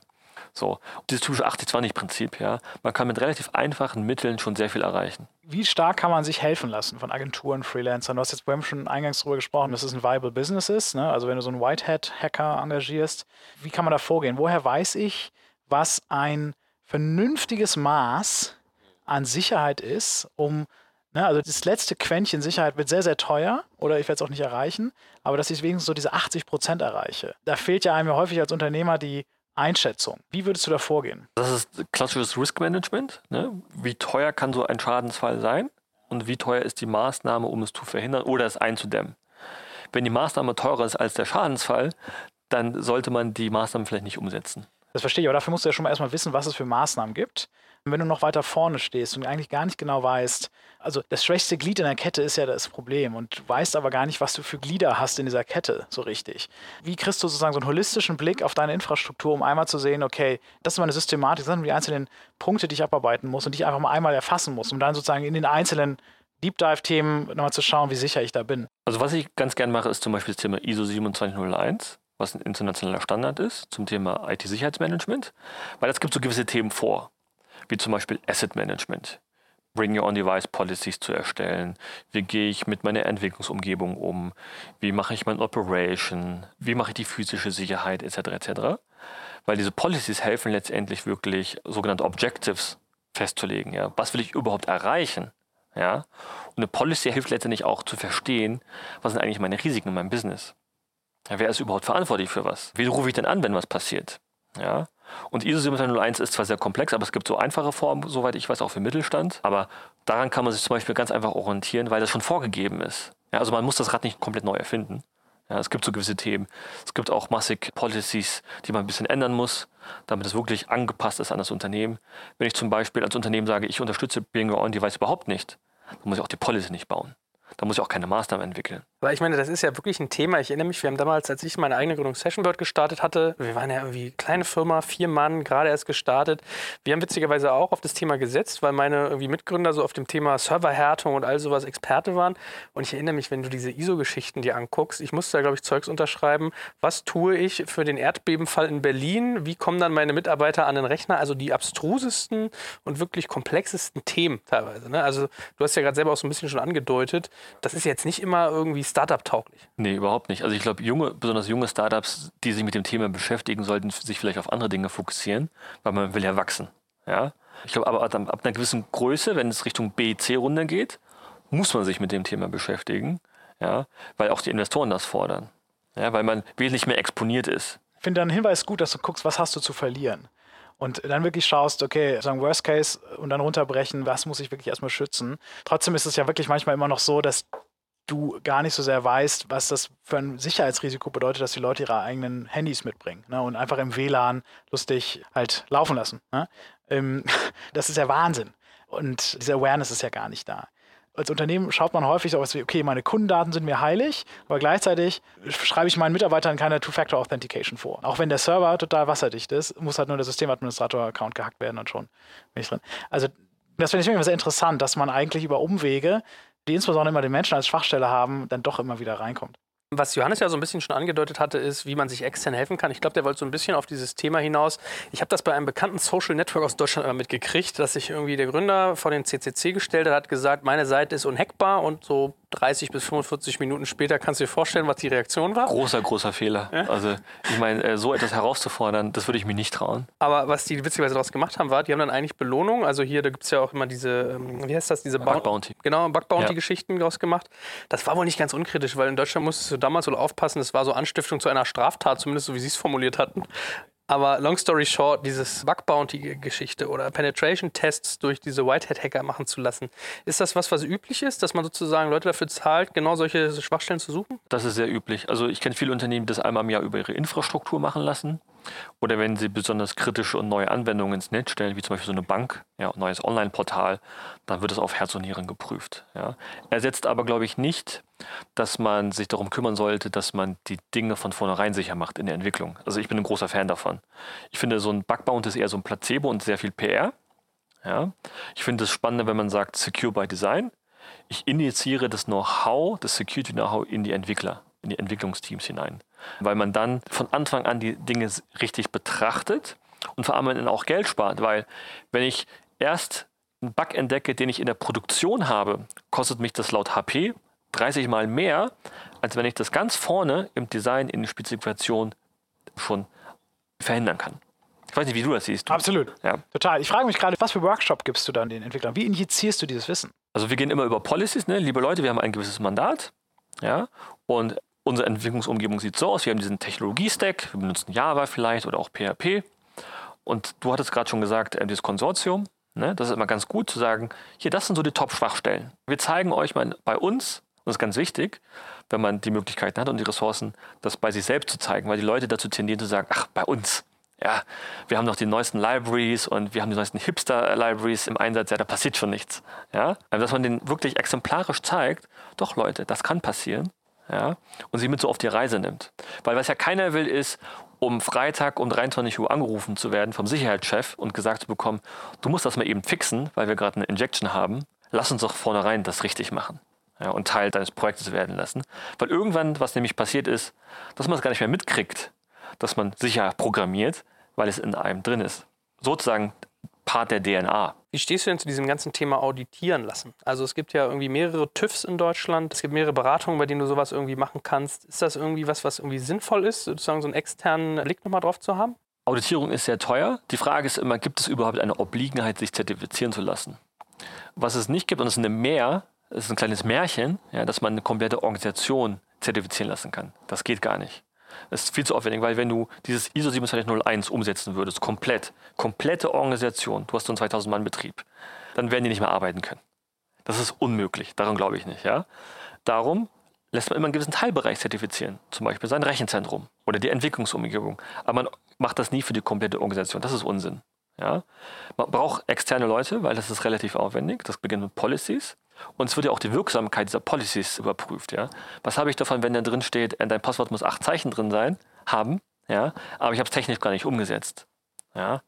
So, dieses typische 80-20-Prinzip, ja. Man kann mit relativ einfachen Mitteln schon sehr viel erreichen. Wie stark kann man sich helfen lassen von Agenturen, Freelancern? Du hast jetzt, haben schon eingangs darüber gesprochen, dass es ein viable Business ist. Ne? Also wenn du so einen Whitehead-Hacker engagierst, wie kann man da vorgehen? Woher weiß ich, was ein vernünftiges Maß an Sicherheit ist, um Ne, also das letzte Quäntchen Sicherheit wird sehr, sehr teuer oder ich werde es auch nicht erreichen, aber dass ich wenigstens so diese 80 Prozent erreiche. Da fehlt ja einem häufig als Unternehmer die Einschätzung. Wie würdest du da vorgehen? Das ist klassisches Risk Management. Ne? Wie teuer kann so ein Schadensfall sein und wie teuer ist die Maßnahme, um es zu verhindern oder es einzudämmen? Wenn die Maßnahme teurer ist als der Schadensfall, dann sollte man die Maßnahmen vielleicht nicht umsetzen. Das verstehe ich, aber dafür musst du ja schon mal erstmal wissen, was es für Maßnahmen gibt. Wenn du noch weiter vorne stehst und eigentlich gar nicht genau weißt, also das schwächste Glied in der Kette ist ja das Problem und du weißt aber gar nicht, was du für Glieder hast in dieser Kette so richtig. Wie kriegst du sozusagen so einen holistischen Blick auf deine Infrastruktur, um einmal zu sehen, okay, das ist meine Systematik, das sind die einzelnen Punkte, die ich abarbeiten muss und die ich einfach mal einmal erfassen muss, um dann sozusagen in den einzelnen Deep Dive-Themen nochmal zu schauen, wie sicher ich da bin. Also was ich ganz gern mache, ist zum Beispiel das Thema ISO 27001 was ein internationaler Standard ist zum Thema IT-Sicherheitsmanagement, weil es gibt so gewisse Themen vor, wie zum Beispiel Asset Management. Bring Your On-Device Policies zu erstellen. Wie gehe ich mit meiner Entwicklungsumgebung um? Wie mache ich mein Operation? Wie mache ich die physische Sicherheit etc. etc. Weil diese Policies helfen letztendlich wirklich sogenannte Objectives festzulegen. Ja? Was will ich überhaupt erreichen? Ja? Und eine Policy hilft letztendlich auch zu verstehen, was sind eigentlich meine Risiken in meinem Business. Ja, wer ist überhaupt verantwortlich für was? Wie rufe ich denn an, wenn was passiert? Ja? Und ISO 27001 ist zwar sehr komplex, aber es gibt so einfache Formen, soweit ich weiß, auch für Mittelstand. Aber daran kann man sich zum Beispiel ganz einfach orientieren, weil das schon vorgegeben ist. Ja, also man muss das Rad nicht komplett neu erfinden. Ja, es gibt so gewisse Themen. Es gibt auch massig Policies, die man ein bisschen ändern muss, damit es wirklich angepasst ist an das Unternehmen. Wenn ich zum Beispiel als Unternehmen sage, ich unterstütze Being On Device überhaupt nicht, dann muss ich auch die Policy nicht bauen. Da muss ich auch keine Maßnahmen entwickeln. Weil ich meine, das ist ja wirklich ein Thema. Ich erinnere mich, wir haben damals, als ich meine eigene Gründung Sessionbird gestartet hatte, wir waren ja irgendwie kleine Firma, vier Mann, gerade erst gestartet. Wir haben witzigerweise auch auf das Thema gesetzt, weil meine irgendwie Mitgründer so auf dem Thema Serverhärtung und all sowas Experte waren. Und ich erinnere mich, wenn du diese ISO-Geschichten dir anguckst, ich musste da, glaube ich, Zeugs unterschreiben. Was tue ich für den Erdbebenfall in Berlin? Wie kommen dann meine Mitarbeiter an den Rechner? Also die abstrusesten und wirklich komplexesten Themen teilweise. Ne? Also du hast ja gerade selber auch so ein bisschen schon angedeutet, das ist jetzt nicht immer irgendwie Startup-tauglich. Nee, überhaupt nicht. Also ich glaube, junge, besonders junge Startups, die sich mit dem Thema beschäftigen, sollten sich vielleicht auf andere Dinge fokussieren, weil man will ja wachsen. Ja? Ich glaube aber ab, ab einer gewissen Größe, wenn es Richtung B, C-Runde geht, muss man sich mit dem Thema beschäftigen, ja? weil auch die Investoren das fordern. Ja? Weil man wesentlich mehr exponiert ist. Ich finde deinen Hinweis gut, dass du guckst, was hast du zu verlieren. Und dann wirklich schaust, okay, sagen Worst Case und dann runterbrechen, was muss ich wirklich erstmal schützen. Trotzdem ist es ja wirklich manchmal immer noch so, dass du gar nicht so sehr weißt, was das für ein Sicherheitsrisiko bedeutet, dass die Leute ihre eigenen Handys mitbringen ne, und einfach im WLAN lustig halt laufen lassen. Ne? Ähm, (laughs) das ist ja Wahnsinn. Und diese Awareness ist ja gar nicht da. Als Unternehmen schaut man häufig so was wie, okay, meine Kundendaten sind mir heilig, aber gleichzeitig schreibe ich meinen Mitarbeitern keine Two-Factor-Authentication vor. Auch wenn der Server total wasserdicht ist, muss halt nur der Systemadministrator-Account gehackt werden und schon bin ich drin. Also das finde ich immer sehr interessant, dass man eigentlich über Umwege die insbesondere immer den Menschen als Schwachstelle haben, dann doch immer wieder reinkommt. Was Johannes ja so ein bisschen schon angedeutet hatte, ist, wie man sich extern helfen kann. Ich glaube, der wollte so ein bisschen auf dieses Thema hinaus. Ich habe das bei einem bekannten Social Network aus Deutschland immer mitgekriegt, dass sich irgendwie der Gründer vor den CCC gestellt hat, hat gesagt, meine Seite ist unhackbar und so 30 bis 45 Minuten später kannst du dir vorstellen, was die Reaktion war. Großer, großer Fehler. Ja? Also ich meine, äh, so etwas herauszufordern, das würde ich mir nicht trauen. Aber was die witzigerweise daraus gemacht haben, war, die haben dann eigentlich Belohnung. Also hier, da gibt es ja auch immer diese, ähm, wie heißt das, diese Bug Bounty. Genau, Bug Bounty-Geschichten ja. draus gemacht. Das war wohl nicht ganz unkritisch, weil in Deutschland musstest du damals wohl aufpassen, das war so Anstiftung zu einer Straftat, zumindest so wie sie es formuliert hatten. Aber long story short, dieses Bug Bounty-Geschichte oder Penetration-Tests durch diese Whitehead-Hacker machen zu lassen, ist das was, was üblich ist, dass man sozusagen Leute dafür zahlt, genau solche Schwachstellen zu suchen? Das ist sehr üblich. Also ich kenne viele Unternehmen, die das einmal im Jahr über ihre Infrastruktur machen lassen. Oder wenn sie besonders kritische und neue Anwendungen ins Netz stellen, wie zum Beispiel so eine Bank, ja, ein neues Online-Portal, dann wird es auf Herz und Nieren geprüft. Ja. Ersetzt aber, glaube ich, nicht, dass man sich darum kümmern sollte, dass man die Dinge von vornherein sicher macht in der Entwicklung. Also ich bin ein großer Fan davon. Ich finde, so ein Bugbound ist eher so ein Placebo und sehr viel PR. Ja. Ich finde es spannender, wenn man sagt, Secure by Design. Ich injiziere das Know-how, das Security-Know-how in die Entwickler, in die Entwicklungsteams hinein weil man dann von Anfang an die Dinge richtig betrachtet und vor allem dann auch Geld spart, weil wenn ich erst einen Bug entdecke, den ich in der Produktion habe, kostet mich das laut HP 30 mal mehr, als wenn ich das ganz vorne im Design, in der Spezifikation schon verhindern kann. Ich weiß nicht, wie du das siehst. Du. Absolut. Ja. Total. Ich frage mich gerade, was für Workshop gibst du dann den Entwicklern? Wie injizierst du dieses Wissen? Also wir gehen immer über Policies, ne? liebe Leute, wir haben ein gewisses Mandat, ja, und unsere Entwicklungsumgebung sieht so aus, wir haben diesen Technologie-Stack, wir benutzen Java vielleicht oder auch PHP. Und du hattest gerade schon gesagt, äh, dieses Konsortium, ne? das ist immer ganz gut zu sagen, hier, das sind so die Top-Schwachstellen. Wir zeigen euch mal bei uns, und das ist ganz wichtig, wenn man die Möglichkeiten hat und die Ressourcen, das bei sich selbst zu zeigen, weil die Leute dazu tendieren zu sagen, ach, bei uns, ja, wir haben noch die neuesten Libraries und wir haben die neuesten Hipster-Libraries im Einsatz, ja, da passiert schon nichts. Ja? Also, dass man den wirklich exemplarisch zeigt, doch Leute, das kann passieren. Ja? Und sie mit so auf die Reise nimmt. Weil was ja keiner will, ist, um Freitag um 23 Uhr angerufen zu werden vom Sicherheitschef und gesagt zu bekommen, du musst das mal eben fixen, weil wir gerade eine Injection haben. Lass uns doch vornherein das richtig machen. Ja, und Teil deines Projektes werden lassen. Weil irgendwann, was nämlich passiert ist, dass man es gar nicht mehr mitkriegt, dass man sicher programmiert, weil es in einem drin ist. Sozusagen Part der DNA. Wie stehst du denn zu diesem ganzen Thema auditieren lassen? Also es gibt ja irgendwie mehrere TÜVs in Deutschland, es gibt mehrere Beratungen, bei denen du sowas irgendwie machen kannst. Ist das irgendwie was, was irgendwie sinnvoll ist, sozusagen so einen externen Blick nochmal drauf zu haben? Auditierung ist sehr teuer. Die Frage ist immer, gibt es überhaupt eine Obliegenheit, sich zertifizieren zu lassen? Was es nicht gibt, und es ist eine Mehr, es ist ein kleines Märchen, ja, dass man eine komplette Organisation zertifizieren lassen kann. Das geht gar nicht. Das ist viel zu aufwendig, weil wenn du dieses ISO 27001 umsetzen würdest, komplett, komplette Organisation, du hast so einen 2000 Mann Betrieb, dann werden die nicht mehr arbeiten können. Das ist unmöglich, daran glaube ich nicht. Ja? Darum lässt man immer einen gewissen Teilbereich zertifizieren, zum Beispiel sein Rechenzentrum oder die Entwicklungsumgebung. Aber man macht das nie für die komplette Organisation, das ist Unsinn. Ja? Man braucht externe Leute, weil das ist relativ aufwendig, das beginnt mit Policies. Und es wird ja auch die Wirksamkeit dieser Policies überprüft. Ja? Was habe ich davon, wenn da drin steht, äh, dein Passwort muss acht Zeichen drin sein, haben, ja? aber ich habe es technisch gar nicht umgesetzt. Ja?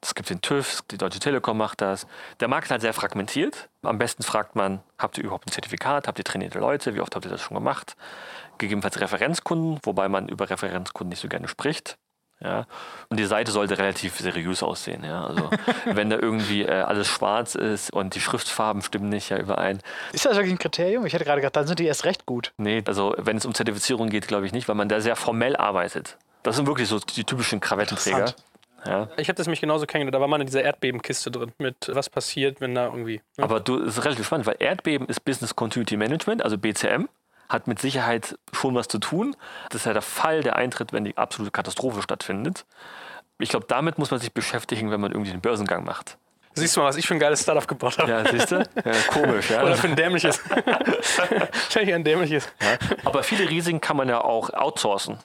Es gibt den TÜV, die Deutsche Telekom macht das. Der Markt ist halt sehr fragmentiert. Am besten fragt man, habt ihr überhaupt ein Zertifikat? Habt ihr trainierte Leute? Wie oft habt ihr das schon gemacht? Gegebenenfalls Referenzkunden, wobei man über Referenzkunden nicht so gerne spricht. Ja? Und die Seite sollte relativ seriös aussehen. Ja? Also (laughs) wenn da irgendwie äh, alles schwarz ist und die Schriftfarben stimmen nicht ja überein. Ist das wirklich ein Kriterium? Ich hätte gerade gedacht, dann sind die erst recht gut. Nee, also wenn es um Zertifizierung geht, glaube ich nicht, weil man da sehr formell arbeitet. Das sind wirklich so die typischen Krawattenträger. Ja. Ich habe das mich genauso kennengelernt. Da war mal in dieser Erdbebenkiste drin mit was passiert, wenn da irgendwie. Ne? Aber du, das ist relativ spannend, weil Erdbeben ist Business Continuity Management, also BCM hat mit Sicherheit schon was zu tun. Das ist ja der Fall, der eintritt, wenn die absolute Katastrophe stattfindet. Ich glaube, damit muss man sich beschäftigen, wenn man irgendwie den Börsengang macht. Siehst du mal, was ich für ein geiles Startup gebaut habe. Ja, siehst du? Ja, komisch, ja. (laughs) Oder für ein dämliches. (laughs) Wahrscheinlich ein dämliches. Ja, aber viele Risiken kann man ja auch outsourcen.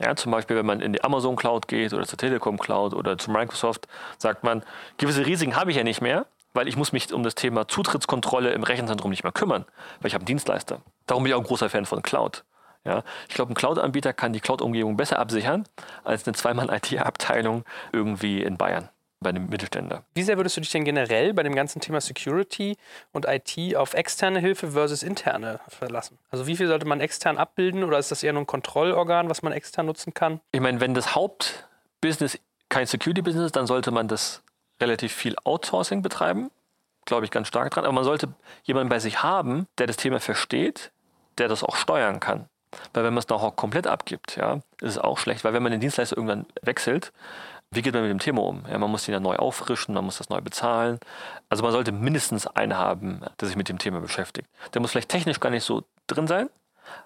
Ja, zum Beispiel, wenn man in die Amazon Cloud geht oder zur Telekom Cloud oder zu Microsoft, sagt man, gewisse Risiken habe ich ja nicht mehr, weil ich muss mich um das Thema Zutrittskontrolle im Rechenzentrum nicht mehr kümmern, weil ich habe einen Dienstleister. Darum bin ich auch ein großer Fan von Cloud. Ja, ich glaube, ein Cloud-Anbieter kann die Cloud-Umgebung besser absichern als eine Zweimann-IT-Abteilung irgendwie in Bayern bei einem Mittelständler. Wie sehr würdest du dich denn generell bei dem ganzen Thema Security und IT auf externe Hilfe versus interne verlassen? Also wie viel sollte man extern abbilden oder ist das eher nur ein Kontrollorgan, was man extern nutzen kann? Ich meine, wenn das Hauptbusiness kein Security-Business ist, dann sollte man das relativ viel Outsourcing betreiben. Glaube ich ganz stark dran. Aber man sollte jemanden bei sich haben, der das Thema versteht, der das auch steuern kann. Weil wenn man es noch komplett abgibt, ja, ist es auch schlecht. Weil wenn man den Dienstleister irgendwann wechselt, wie geht man mit dem Thema um? Ja, man muss den ja neu auffrischen, man muss das neu bezahlen. Also man sollte mindestens einen haben, der sich mit dem Thema beschäftigt. Der muss vielleicht technisch gar nicht so drin sein,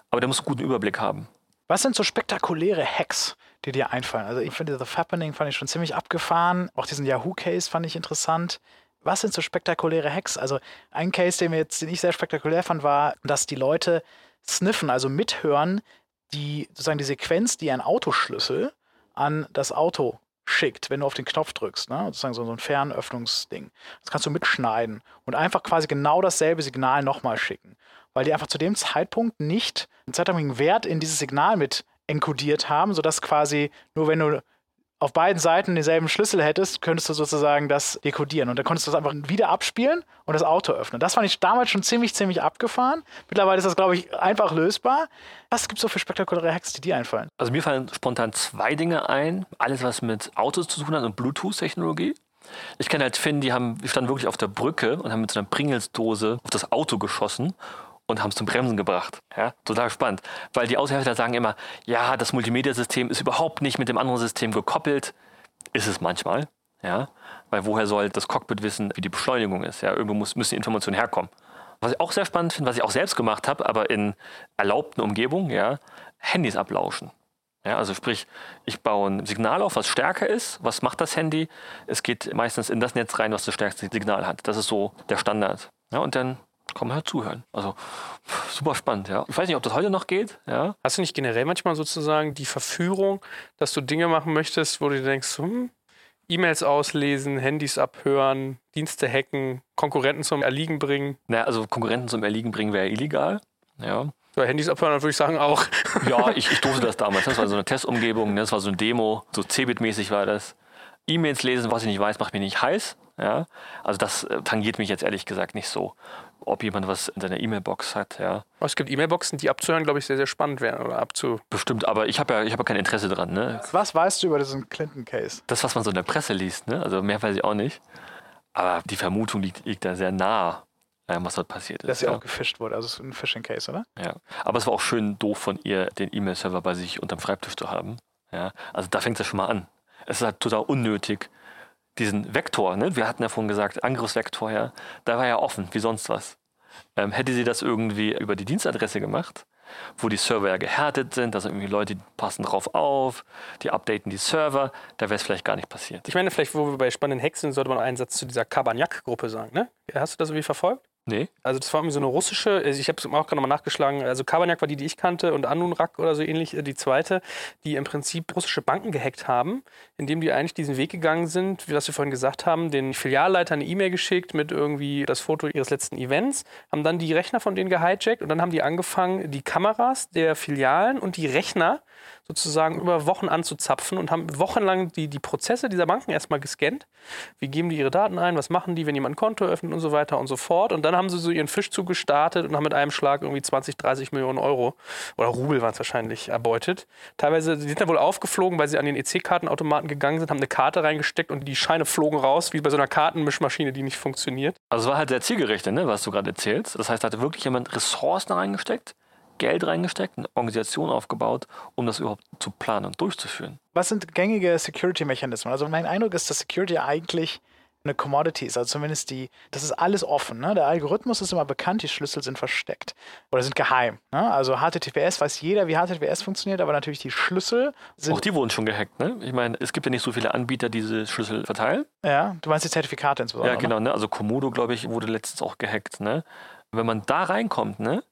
aber der muss einen guten Überblick haben. Was sind so spektakuläre Hacks, die dir einfallen? Also ich finde, The Fappening fand ich schon ziemlich abgefahren. Auch diesen Yahoo-Case fand ich interessant. Was sind so spektakuläre Hacks? Also ein Case, den, wir jetzt, den ich sehr spektakulär fand, war, dass die Leute sniffen, also mithören, die sozusagen die Sequenz, die ein Autoschlüssel an das Auto schickt, wenn du auf den Knopf drückst, ne? sozusagen so, ein Fernöffnungsding. Das kannst du mitschneiden und einfach quasi genau dasselbe Signal nochmal schicken, weil die einfach zu dem Zeitpunkt nicht einen zeitlichen Wert in dieses Signal mit enkodiert haben, sodass quasi nur wenn du auf beiden Seiten denselben Schlüssel hättest, könntest du sozusagen das dekodieren. Und dann konntest du das einfach wieder abspielen und das Auto öffnen. Das fand ich damals schon ziemlich, ziemlich abgefahren. Mittlerweile ist das, glaube ich, einfach lösbar. Was gibt es so für spektakuläre Hacks, die dir einfallen? Also mir fallen spontan zwei Dinge ein. Alles, was mit Autos zu tun hat und Bluetooth-Technologie. Ich kenne halt Finn, die haben, standen wirklich auf der Brücke und haben mit so einer Pringles-Dose auf das Auto geschossen und haben es zum Bremsen gebracht. Ja, total spannend. Weil die Aushersteller sagen immer, ja, das Multimedia-System ist überhaupt nicht mit dem anderen System gekoppelt. Ist es manchmal, ja. Weil woher soll das Cockpit wissen, wie die Beschleunigung ist? Ja, irgendwo muss, müssen die Informationen herkommen. Was ich auch sehr spannend finde, was ich auch selbst gemacht habe, aber in erlaubten Umgebungen, ja, Handys ablauschen. Ja, also sprich, ich baue ein Signal auf, was stärker ist. Was macht das Handy? Es geht meistens in das Netz rein, was das stärkste Signal hat. Das ist so der Standard. Ja, und dann kann man halt zuhören. Also super spannend, ja. Ich weiß nicht, ob das heute noch geht, ja. Hast du nicht generell manchmal sozusagen die Verführung, dass du Dinge machen möchtest, wo du denkst, hm, E-Mails auslesen, Handys abhören, Dienste hacken, Konkurrenten zum Erliegen bringen? Naja, also Konkurrenten zum Erliegen bringen wäre illegal, ja. Ja, Handys abhören würde ich sagen auch. (laughs) Ja, ich, ich durfte das damals. Das war so eine (laughs) Testumgebung, ne? das war so eine Demo, so Cebit-mäßig war das. E-Mails lesen, was ich nicht weiß, macht mich nicht heiß. Ja? Also das äh, tangiert mich jetzt ehrlich gesagt nicht so, ob jemand was in seiner E-Mail-Box hat. Ja. Aber es gibt E-Mail-Boxen, die abzuhören, glaube ich, sehr, sehr spannend wären oder abzu. Bestimmt, aber ich habe ja, ich hab ja kein Interesse dran. Ne? Was weißt du über diesen Clinton-Case? Das, was man so in der Presse liest, ne? also mehr weiß ich auch nicht. Aber die Vermutung liegt, liegt da sehr nah, äh, was dort passiert ist. Dass sie ja. auch gefischt wurde. Also es ist ein Phishing-Case, oder? Ja, aber es war auch schön doof von ihr, den E-Mail-Server bei sich unterm Schreibtisch zu haben. Ja, also da fängt es ja schon mal an. Es ist halt total unnötig, diesen Vektor, ne? wir hatten ja vorhin gesagt, Angriffsvektor, ja, da war ja offen, wie sonst was. Ähm, hätte sie das irgendwie über die Dienstadresse gemacht, wo die Server ja gehärtet sind, da sind irgendwie Leute, die passen drauf auf, die updaten die Server, da wäre es vielleicht gar nicht passiert. Ich meine, vielleicht, wo wir bei spannenden Hacks sind, sollte man einen Satz zu dieser Kabaniak-Gruppe sagen, ne? Hast du das irgendwie verfolgt? Nee? Also das war irgendwie so eine russische, also ich habe es auch gerade nochmal nachgeschlagen, also Kabaniak war die, die ich kannte und Anunrak oder so ähnlich, äh, die zweite, die im Prinzip russische Banken gehackt haben, indem die eigentlich diesen Weg gegangen sind, wie das wir vorhin gesagt haben, den Filialleitern eine E-Mail geschickt mit irgendwie das Foto ihres letzten Events, haben dann die Rechner von denen gehijackt und dann haben die angefangen, die Kameras der Filialen und die Rechner sozusagen über Wochen anzuzapfen und haben wochenlang die, die Prozesse dieser Banken erstmal gescannt. Wie geben die ihre Daten ein? Was machen die, wenn jemand ein Konto öffnet und so weiter und so fort? Und dann haben sie so ihren Fischzug gestartet und haben mit einem Schlag irgendwie 20, 30 Millionen Euro oder Rubel waren es wahrscheinlich erbeutet. Teilweise sind dann wohl aufgeflogen, weil sie an den EC-Kartenautomaten gegangen sind, haben eine Karte reingesteckt und die Scheine flogen raus, wie bei so einer Kartenmischmaschine, die nicht funktioniert. Also es war halt sehr zielgerichtet, ne, was du gerade erzählst. Das heißt, da hatte wirklich jemand Ressourcen reingesteckt, Geld reingesteckt, eine Organisation aufgebaut, um das überhaupt zu planen und durchzuführen. Was sind gängige Security-Mechanismen? Also mein Eindruck ist, dass Security eigentlich eine Commodity ist, also zumindest die, das ist alles offen. Ne? Der Algorithmus ist immer bekannt, die Schlüssel sind versteckt oder sind geheim. Ne? Also HTTPS weiß jeder, wie HTTPS funktioniert, aber natürlich die Schlüssel sind. Auch die wurden schon gehackt, ne? Ich meine, es gibt ja nicht so viele Anbieter, die diese Schlüssel verteilen. Ja, du meinst die Zertifikate insbesondere. Ja, genau, ne? Also Komodo, glaube ich, wurde letztens auch gehackt, ne? Wenn man da reinkommt, ne?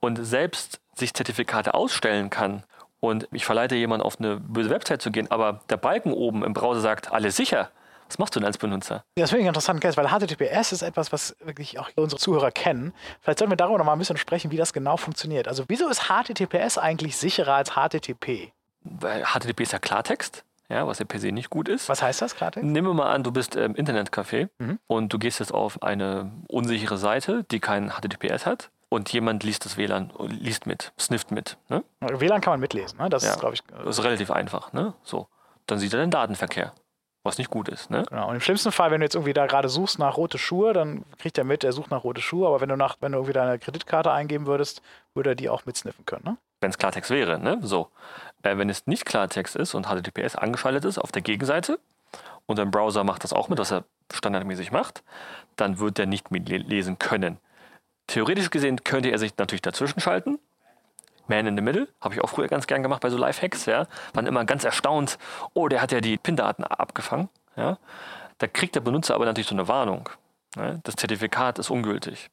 Und selbst sich Zertifikate ausstellen kann und ich verleite jemanden auf eine böse Website zu gehen, aber der Balken oben im Browser sagt, alles sicher. Was machst du denn als Benutzer? Das finde ich Case, weil HTTPS ist etwas, was wirklich auch unsere Zuhörer kennen. Vielleicht sollten wir darüber noch mal ein bisschen sprechen, wie das genau funktioniert. Also wieso ist HTTPS eigentlich sicherer als HTTP? Weil HTTP ist ja Klartext, ja, was ja per se nicht gut ist. Was heißt das gerade? Nehmen wir mal an, du bist im Internetcafé und du gehst jetzt auf eine unsichere Seite, die kein HTTPS hat und jemand liest das WLAN, liest mit, snifft mit. Ne? WLAN kann man mitlesen, ne? Das Ja. ist, glaube ich, Das ist relativ einfach. Ne? So. Dann sieht er den Datenverkehr, was nicht gut ist. Ne? Genau. Und im schlimmsten Fall, wenn du jetzt irgendwie da gerade suchst nach rote Schuhe, dann kriegt er mit, er sucht nach rote Schuhe. Aber wenn du nach, wenn du irgendwie deine Kreditkarte eingeben würdest, würde er die auch mitsniffen können. Ne? Wenn es Klartext wäre. Ne? So. Äh, wenn es nicht Klartext ist und HTTPS angeschaltet ist auf der Gegenseite und dein Browser macht das auch mit, was er standardmäßig macht, dann wird er nicht mitlesen können. Theoretisch gesehen könnte er sich natürlich dazwischen schalten. Man in the Middle, habe ich auch früher ganz gern gemacht bei so Lifehacks, ja. Waren immer ganz erstaunt, oh, der hat ja die PIN-Daten abgefangen, ja. Da kriegt der Benutzer aber natürlich so eine Warnung. Ne? Das Zertifikat ist ungültig.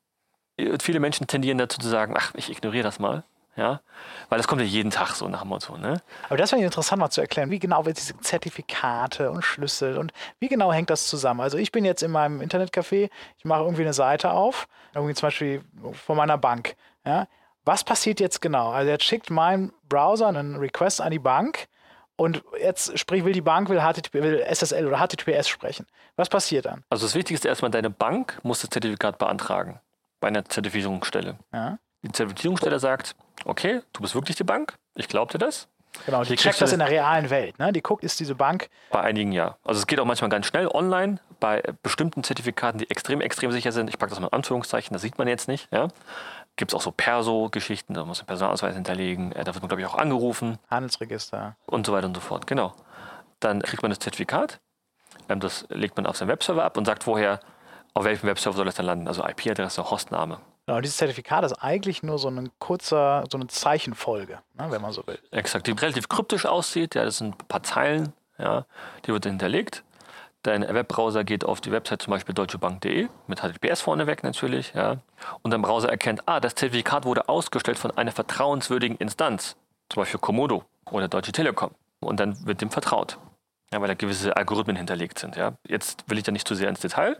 Viele Menschen tendieren dazu zu sagen, ach, ich ignoriere das mal, ja. Weil das kommt ja jeden Tag so nach dem Motto, ne. Aber das wäre interessant mal zu erklären, wie genau wird diese Zertifikate und Schlüssel und wie genau hängt das zusammen? Also ich bin jetzt in meinem Internetcafé, ich mache irgendwie eine Seite auf, irgendwie zum Beispiel von meiner Bank. Ja? Was passiert jetzt genau? Also jetzt schickt mein Browser einen Request an die Bank und jetzt sprich, will die Bank will, HTTP, will SSL oder HTTPS sprechen. Was passiert dann? Also das Wichtigste erstmal, deine Bank muss das Zertifikat beantragen bei einer Zertifizierungsstelle. Ja? Die Zertifizierungsstelle sagt, okay, du bist wirklich die Bank, ich glaube dir das. Genau, die checkt das in der realen Welt. Ne? Die guckt, ist diese Bank Bei einigen ja. Also es geht auch manchmal ganz schnell online. Bei bestimmten Zertifikaten, die extrem, extrem sicher sind, ich packe das mal in Anführungszeichen, das sieht man jetzt nicht, ja. Gibt es auch so Perso-Geschichten, da muss man Personalausweis hinterlegen, äh, da wird man, glaube ich, auch angerufen Handelsregister. und so weiter und so fort. Genau. Dann kriegt man das Zertifikat, Ähm, das legt man auf seinen Webserver ab und sagt vorher, auf welchem Webserver soll es dann landen, also IP-Adresse, Hostname. Genau, dieses Zertifikat ist eigentlich nur so ein kurzer, so eine Zeichenfolge, ne, wenn man so will. Exakt, die relativ kryptisch aussieht, ja, das sind ein paar Zeilen, ja, die wird hinterlegt. Dein Webbrowser geht auf die Website zum Beispiel deutschebank.de mit HTTPS vorneweg natürlich, ja. Und dein Browser erkennt, ah, das Zertifikat wurde ausgestellt von einer vertrauenswürdigen Instanz, zum Beispiel Komodo oder Deutsche Telekom. Und dann wird dem vertraut, ja, weil da gewisse Algorithmen hinterlegt sind. Ja. Jetzt will ich da nicht zu sehr ins Detail.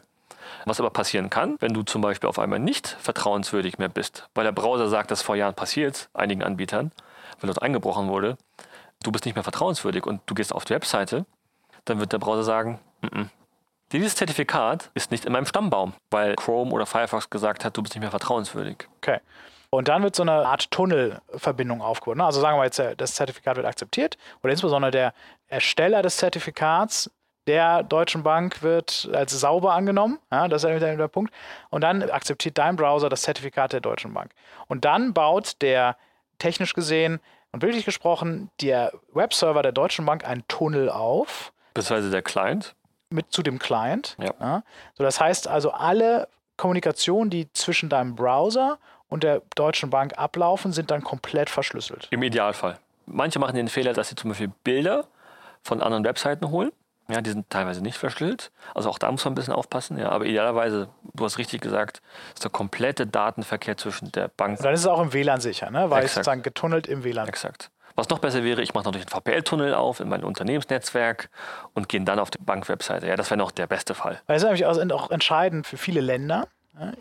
Was aber passieren kann, wenn du zum Beispiel auf einmal nicht vertrauenswürdig mehr bist, weil der Browser sagt, das vor Jahren passiert, einigen Anbietern, weil dort eingebrochen wurde, du bist nicht mehr vertrauenswürdig und du gehst auf die Webseite, dann wird der Browser sagen, N -n. dieses Zertifikat ist nicht in meinem Stammbaum, weil Chrome oder Firefox gesagt hat, du bist nicht mehr vertrauenswürdig. Okay. Und dann wird so eine Art Tunnelverbindung aufgebaut. Ne? Also sagen wir jetzt, das Zertifikat wird akzeptiert oder insbesondere der Ersteller des Zertifikats der Deutschen Bank wird als sauber angenommen. Ja, das ist der, der Punkt. Und dann akzeptiert dein Browser das Zertifikat der Deutschen Bank. Und dann baut der technisch gesehen und bildlich gesprochen der Webserver der Deutschen Bank einen Tunnel auf. Beziehungsweise der Client. Mit zu dem Client. Ja. Ja. So, das heißt also, alle Kommunikation, die zwischen deinem Browser und der Deutschen Bank ablaufen, sind dann komplett verschlüsselt. Im Idealfall. Manche machen den Fehler, dass sie zum Beispiel Bilder von anderen Webseiten holen ja, die sind teilweise nicht verschlüsselt. Also auch da muss man ein bisschen aufpassen. Ja, aber idealerweise, du hast richtig gesagt, ist der komplette Datenverkehr zwischen der Bank. Und dann ist es auch im WLAN sicher, ne? weil es sozusagen getunnelt im WLAN. Exakt. Was noch besser wäre, ich mache natürlich einen VPL-Tunnel auf in mein Unternehmensnetzwerk und gehe dann auf die Bankwebseite. Ja, das wäre noch der beste Fall. Weil es ist nämlich auch entscheidend für viele Länder,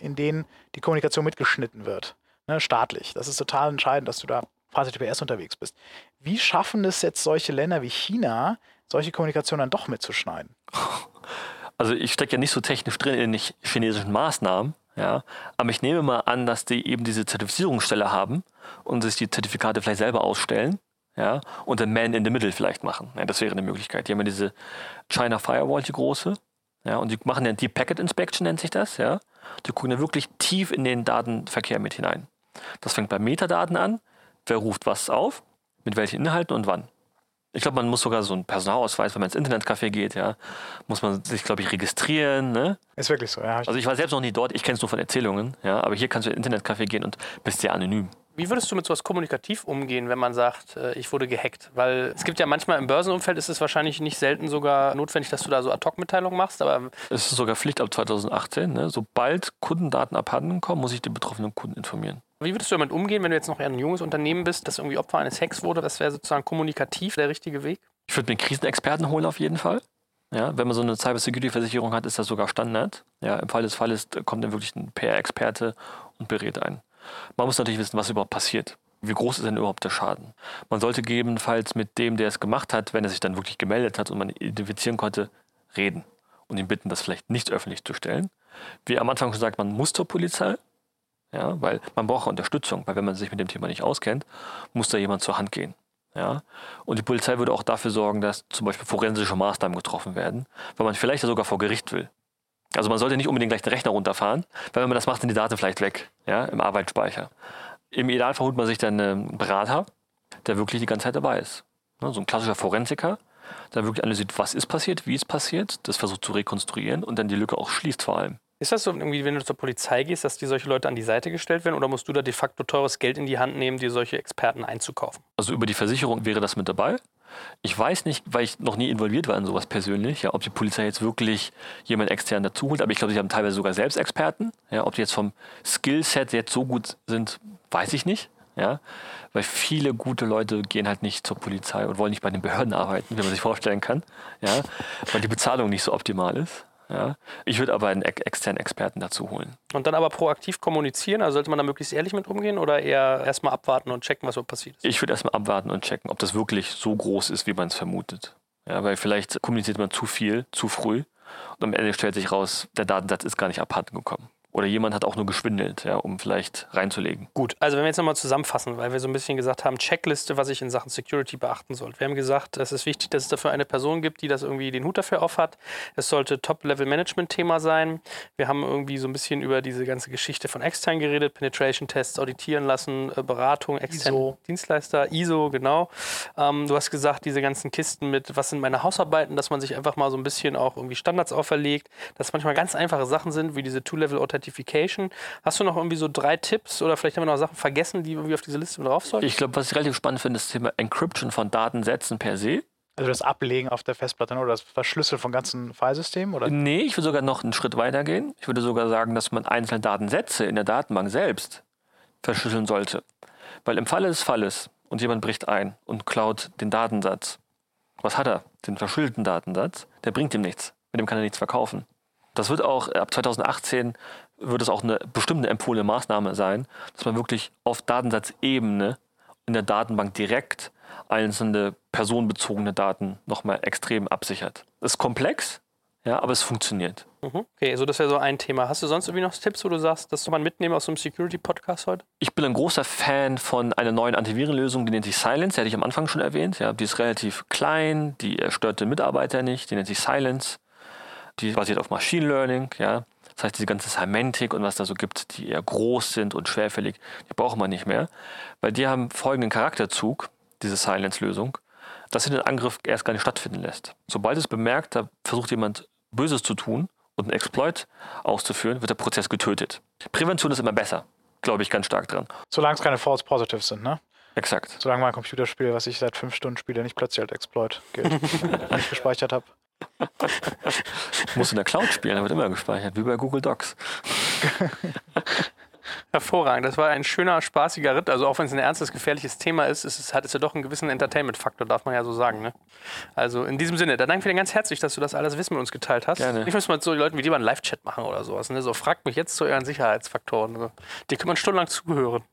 in denen die Kommunikation mitgeschnitten wird, ne, staatlich. Das ist total entscheidend, dass du da HTTPS unterwegs bist. Wie schaffen es jetzt solche Länder wie China, solche Kommunikation dann doch mitzuschneiden? (laughs) Also ich stecke ja nicht so technisch drin in den chinesischen Maßnahmen, ja, aber ich nehme mal an, dass die eben diese Zertifizierungsstelle haben und sich die Zertifikate vielleicht selber ausstellen, ja, und den Man in the Middle vielleicht machen. Ja, das wäre eine Möglichkeit. Die haben ja diese China Firewall, die große, ja, und die machen ja die Packet Inspection, nennt sich das, ja. Die gucken ja wirklich tief in den Datenverkehr mit hinein. Das fängt bei Metadaten an. Wer ruft was auf, mit welchen Inhalten und wann. Ich glaube, man muss sogar so einen Personalausweis, wenn man ins Internetcafé geht, ja, muss man sich, glaube ich, registrieren. Ne? Ist wirklich so, ja. Also ich war selbst noch nie dort, ich kenne es nur von Erzählungen, ja, aber hier kannst du ins Internetcafé gehen und bist sehr anonym. Wie würdest du mit sowas kommunikativ umgehen, wenn man sagt, äh, ich wurde gehackt? Weil es gibt ja manchmal im Börsenumfeld ist es wahrscheinlich nicht selten sogar notwendig, dass du da so Ad-Hoc-Mitteilungen machst, aber. Es ist sogar Pflicht ab 2018. Ne? Sobald Kundendaten abhanden kommen, muss ich den betroffenen Kunden informieren. Wie würdest du damit umgehen, wenn du jetzt noch ein junges Unternehmen bist, das irgendwie Opfer eines Hacks wurde? Das wäre sozusagen kommunikativ der richtige Weg? Ich würde mir Krisenexperten holen auf jeden Fall. Ja, wenn man so eine Cybersecurity-Versicherung hat, ist das sogar Standard. Ja, Im Fall des Falles kommt dann wirklich ein PR-Experte und berät ein. Man muss natürlich wissen, was überhaupt passiert. Wie groß ist denn überhaupt der Schaden? Man sollte gegebenenfalls mit dem, der es gemacht hat, wenn er sich dann wirklich gemeldet hat und man identifizieren konnte, reden und ihn bitten, das vielleicht nicht öffentlich zu stellen. Wie am Anfang schon gesagt, man muss zur Polizei, ja, weil man braucht Unterstützung, weil wenn man sich mit dem Thema nicht auskennt, muss da jemand zur Hand gehen. Ja? Und die Polizei würde auch dafür sorgen, dass zum Beispiel forensische Maßnahmen getroffen werden, weil man vielleicht sogar vor Gericht will. Also man sollte nicht unbedingt gleich den Rechner runterfahren, weil wenn man das macht, sind die Daten vielleicht weg, ja, im Arbeitsspeicher. Im Idealfall holt man sich dann einen Berater, der wirklich die ganze Zeit dabei ist. Ne, so ein klassischer Forensiker, der wirklich analysiert, was ist passiert, wie ist passiert, das versucht zu rekonstruieren und dann die Lücke auch schließt vor allem. Ist das so irgendwie, wenn du zur Polizei gehst, dass die solche Leute an die Seite gestellt werden oder musst du da de facto teures Geld in die Hand nehmen, dir solche Experten einzukaufen? Also über die Versicherung wäre das mit dabei. Ich weiß nicht, weil ich noch nie involviert war in sowas persönlich, ja, ob die Polizei jetzt wirklich jemand extern dazu holt, aber ich glaube, sie haben teilweise sogar selbst Experten. Ja, ob die jetzt vom Skillset jetzt so gut sind, weiß ich nicht. Ja, weil viele gute Leute gehen halt nicht zur Polizei und wollen nicht bei den Behörden arbeiten, wie man sich vorstellen kann. Ja, weil die Bezahlung nicht so optimal ist. Ja. Ich würde aber einen externen Experten dazu holen. Und dann aber proaktiv kommunizieren? Also sollte man da möglichst ehrlich mit umgehen oder eher erstmal abwarten und checken, was so passiert ist? Ich würde erstmal abwarten und checken, ob das wirklich so groß ist, wie man es vermutet. Ja, weil vielleicht kommuniziert man zu viel, zu früh und am Ende stellt sich raus, der Datensatz ist gar nicht abhanden gekommen. Oder jemand hat auch nur geschwindelt, ja, um vielleicht reinzulegen. Gut, also wenn wir jetzt nochmal zusammenfassen, weil wir so ein bisschen gesagt haben, Checkliste, was ich in Sachen Security beachten sollte. Wir haben gesagt, es ist wichtig, dass es dafür eine Person gibt, die das irgendwie den Hut dafür aufhat. Es sollte Top-Level-Management-Thema sein. Wir haben irgendwie so ein bisschen über diese ganze Geschichte von extern geredet, Penetration-Tests auditieren lassen, äh, Beratung, externe Dienstleister, ISO, genau. Ähm, du hast gesagt, diese ganzen Kisten mit, was sind meine Hausarbeiten, dass man sich einfach mal so ein bisschen auch irgendwie Standards auferlegt, dass manchmal ganz einfache Sachen sind, wie diese Two-Level-Authentification Identification. Hast du noch irgendwie so drei Tipps oder vielleicht haben wir noch Sachen vergessen, die irgendwie auf diese Liste drauf sollten? Ich glaube, was ich relativ spannend finde, ist das Thema Encryption von Datensätzen per se. Also das Ablegen auf der Festplatte oder das Verschlüsseln von ganzen Filesystemen? Oder? Nee, ich würde sogar noch einen Schritt weiter gehen. Ich würde sogar sagen, dass man einzelne Datensätze in der Datenbank selbst verschlüsseln sollte. Weil im Falle des Falles und jemand bricht ein und klaut den Datensatz, was hat er? Den verschlüsselten Datensatz, der bringt ihm nichts. Mit dem kann er nichts verkaufen. Das wird auch ab 2018 wird es auch eine bestimmte empfohlene Maßnahme sein, dass man wirklich auf Datensatzebene in der Datenbank direkt einzelne personenbezogene Daten nochmal extrem absichert. Ist komplex, ja, aber es funktioniert. Mhm. Okay, also das wäre so ein Thema. Hast du sonst irgendwie noch Tipps, wo du sagst, das soll man mitnehmen aus so einem Security-Podcast heute? Ich bin ein großer Fan von einer neuen Antivirenlösung, die nennt sich Silence, die hatte ich am Anfang schon erwähnt. Ja, die ist relativ klein, die stört den Mitarbeiter nicht, die nennt sich Silence. Die basiert auf Machine Learning, ja. Das heißt, diese ganze Semantik und was da so gibt, die eher groß sind und schwerfällig, die braucht man nicht mehr. Weil die haben folgenden Charakterzug, diese Silence-Lösung, dass sie den Angriff erst gar nicht stattfinden lässt. Sobald es bemerkt, da versucht jemand Böses zu tun und einen Exploit auszuführen, wird der Prozess getötet. Prävention ist immer besser, glaube ich ganz stark dran. Solange es keine False Positives sind, ne? Exakt. Solange mein Computerspiel, was ich seit fünf Stunden spiele, nicht plötzlich als Exploit gilt, (laughs) ich gespeichert habe. (laughs) Muss in der Cloud spielen, da wird immer gespeichert, wie bei Google Docs. (laughs) Hervorragend. Das war ein schöner, spaßiger Ritt. Also auch wenn es ein ernstes, gefährliches Thema ist, ist es, hat es ja doch einen gewissen Entertainment-Faktor, darf man ja so sagen. Ne? Also in diesem Sinne, dann danke ich dir ganz herzlich, dass du das alles Wissen mit uns geteilt hast. Gerne. Ich muss mal so Leuten wie dir mal einen Live-Chat machen oder sowas. Ne? So fragt mich jetzt zu euren Sicherheitsfaktoren. Also, die können man stundenlang zuhören.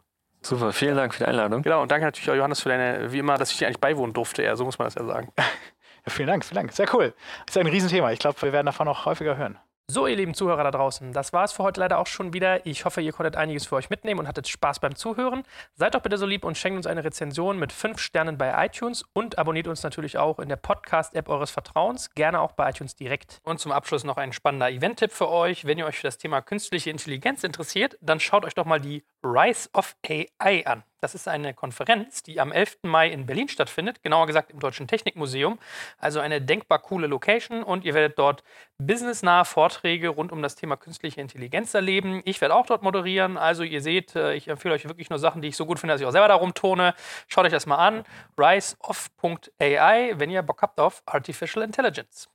Super, vielen Dank für die Einladung. Genau, und danke natürlich auch Johannes für deine, wie immer, dass ich dir eigentlich beiwohnen durfte. Ja, so muss man das ja sagen. (laughs) Vielen Dank, vielen Dank. Sehr cool. Das ist ein Riesenthema. Ich glaube, wir werden davon noch häufiger hören. So, ihr lieben Zuhörer da draußen, das war es für heute leider auch schon wieder. Ich hoffe, ihr konntet einiges für euch mitnehmen und hattet Spaß beim Zuhören. Seid doch bitte so lieb und schenkt uns eine Rezension mit 5 Sternen bei iTunes und abonniert uns natürlich auch in der Podcast-App eures Vertrauens, gerne auch bei iTunes direkt. Und zum Abschluss noch ein spannender Event-Tipp für euch. Wenn ihr euch für das Thema künstliche Intelligenz interessiert, dann schaut euch doch mal die Rise of AI an. Das ist eine Konferenz, die am 11. Mai in Berlin stattfindet, genauer gesagt im Deutschen Technikmuseum. Also eine denkbar coole Location und ihr werdet dort businessnahe Vorträge rund um das Thema künstliche Intelligenz erleben. Ich werde auch dort moderieren. Also ihr seht, äh, ich empfehle euch wirklich nur Sachen, die ich so gut finde, dass ich auch selber darum tone. Schaut euch das mal an. riseoff.ai, wenn ihr Bock habt auf Artificial Intelligence.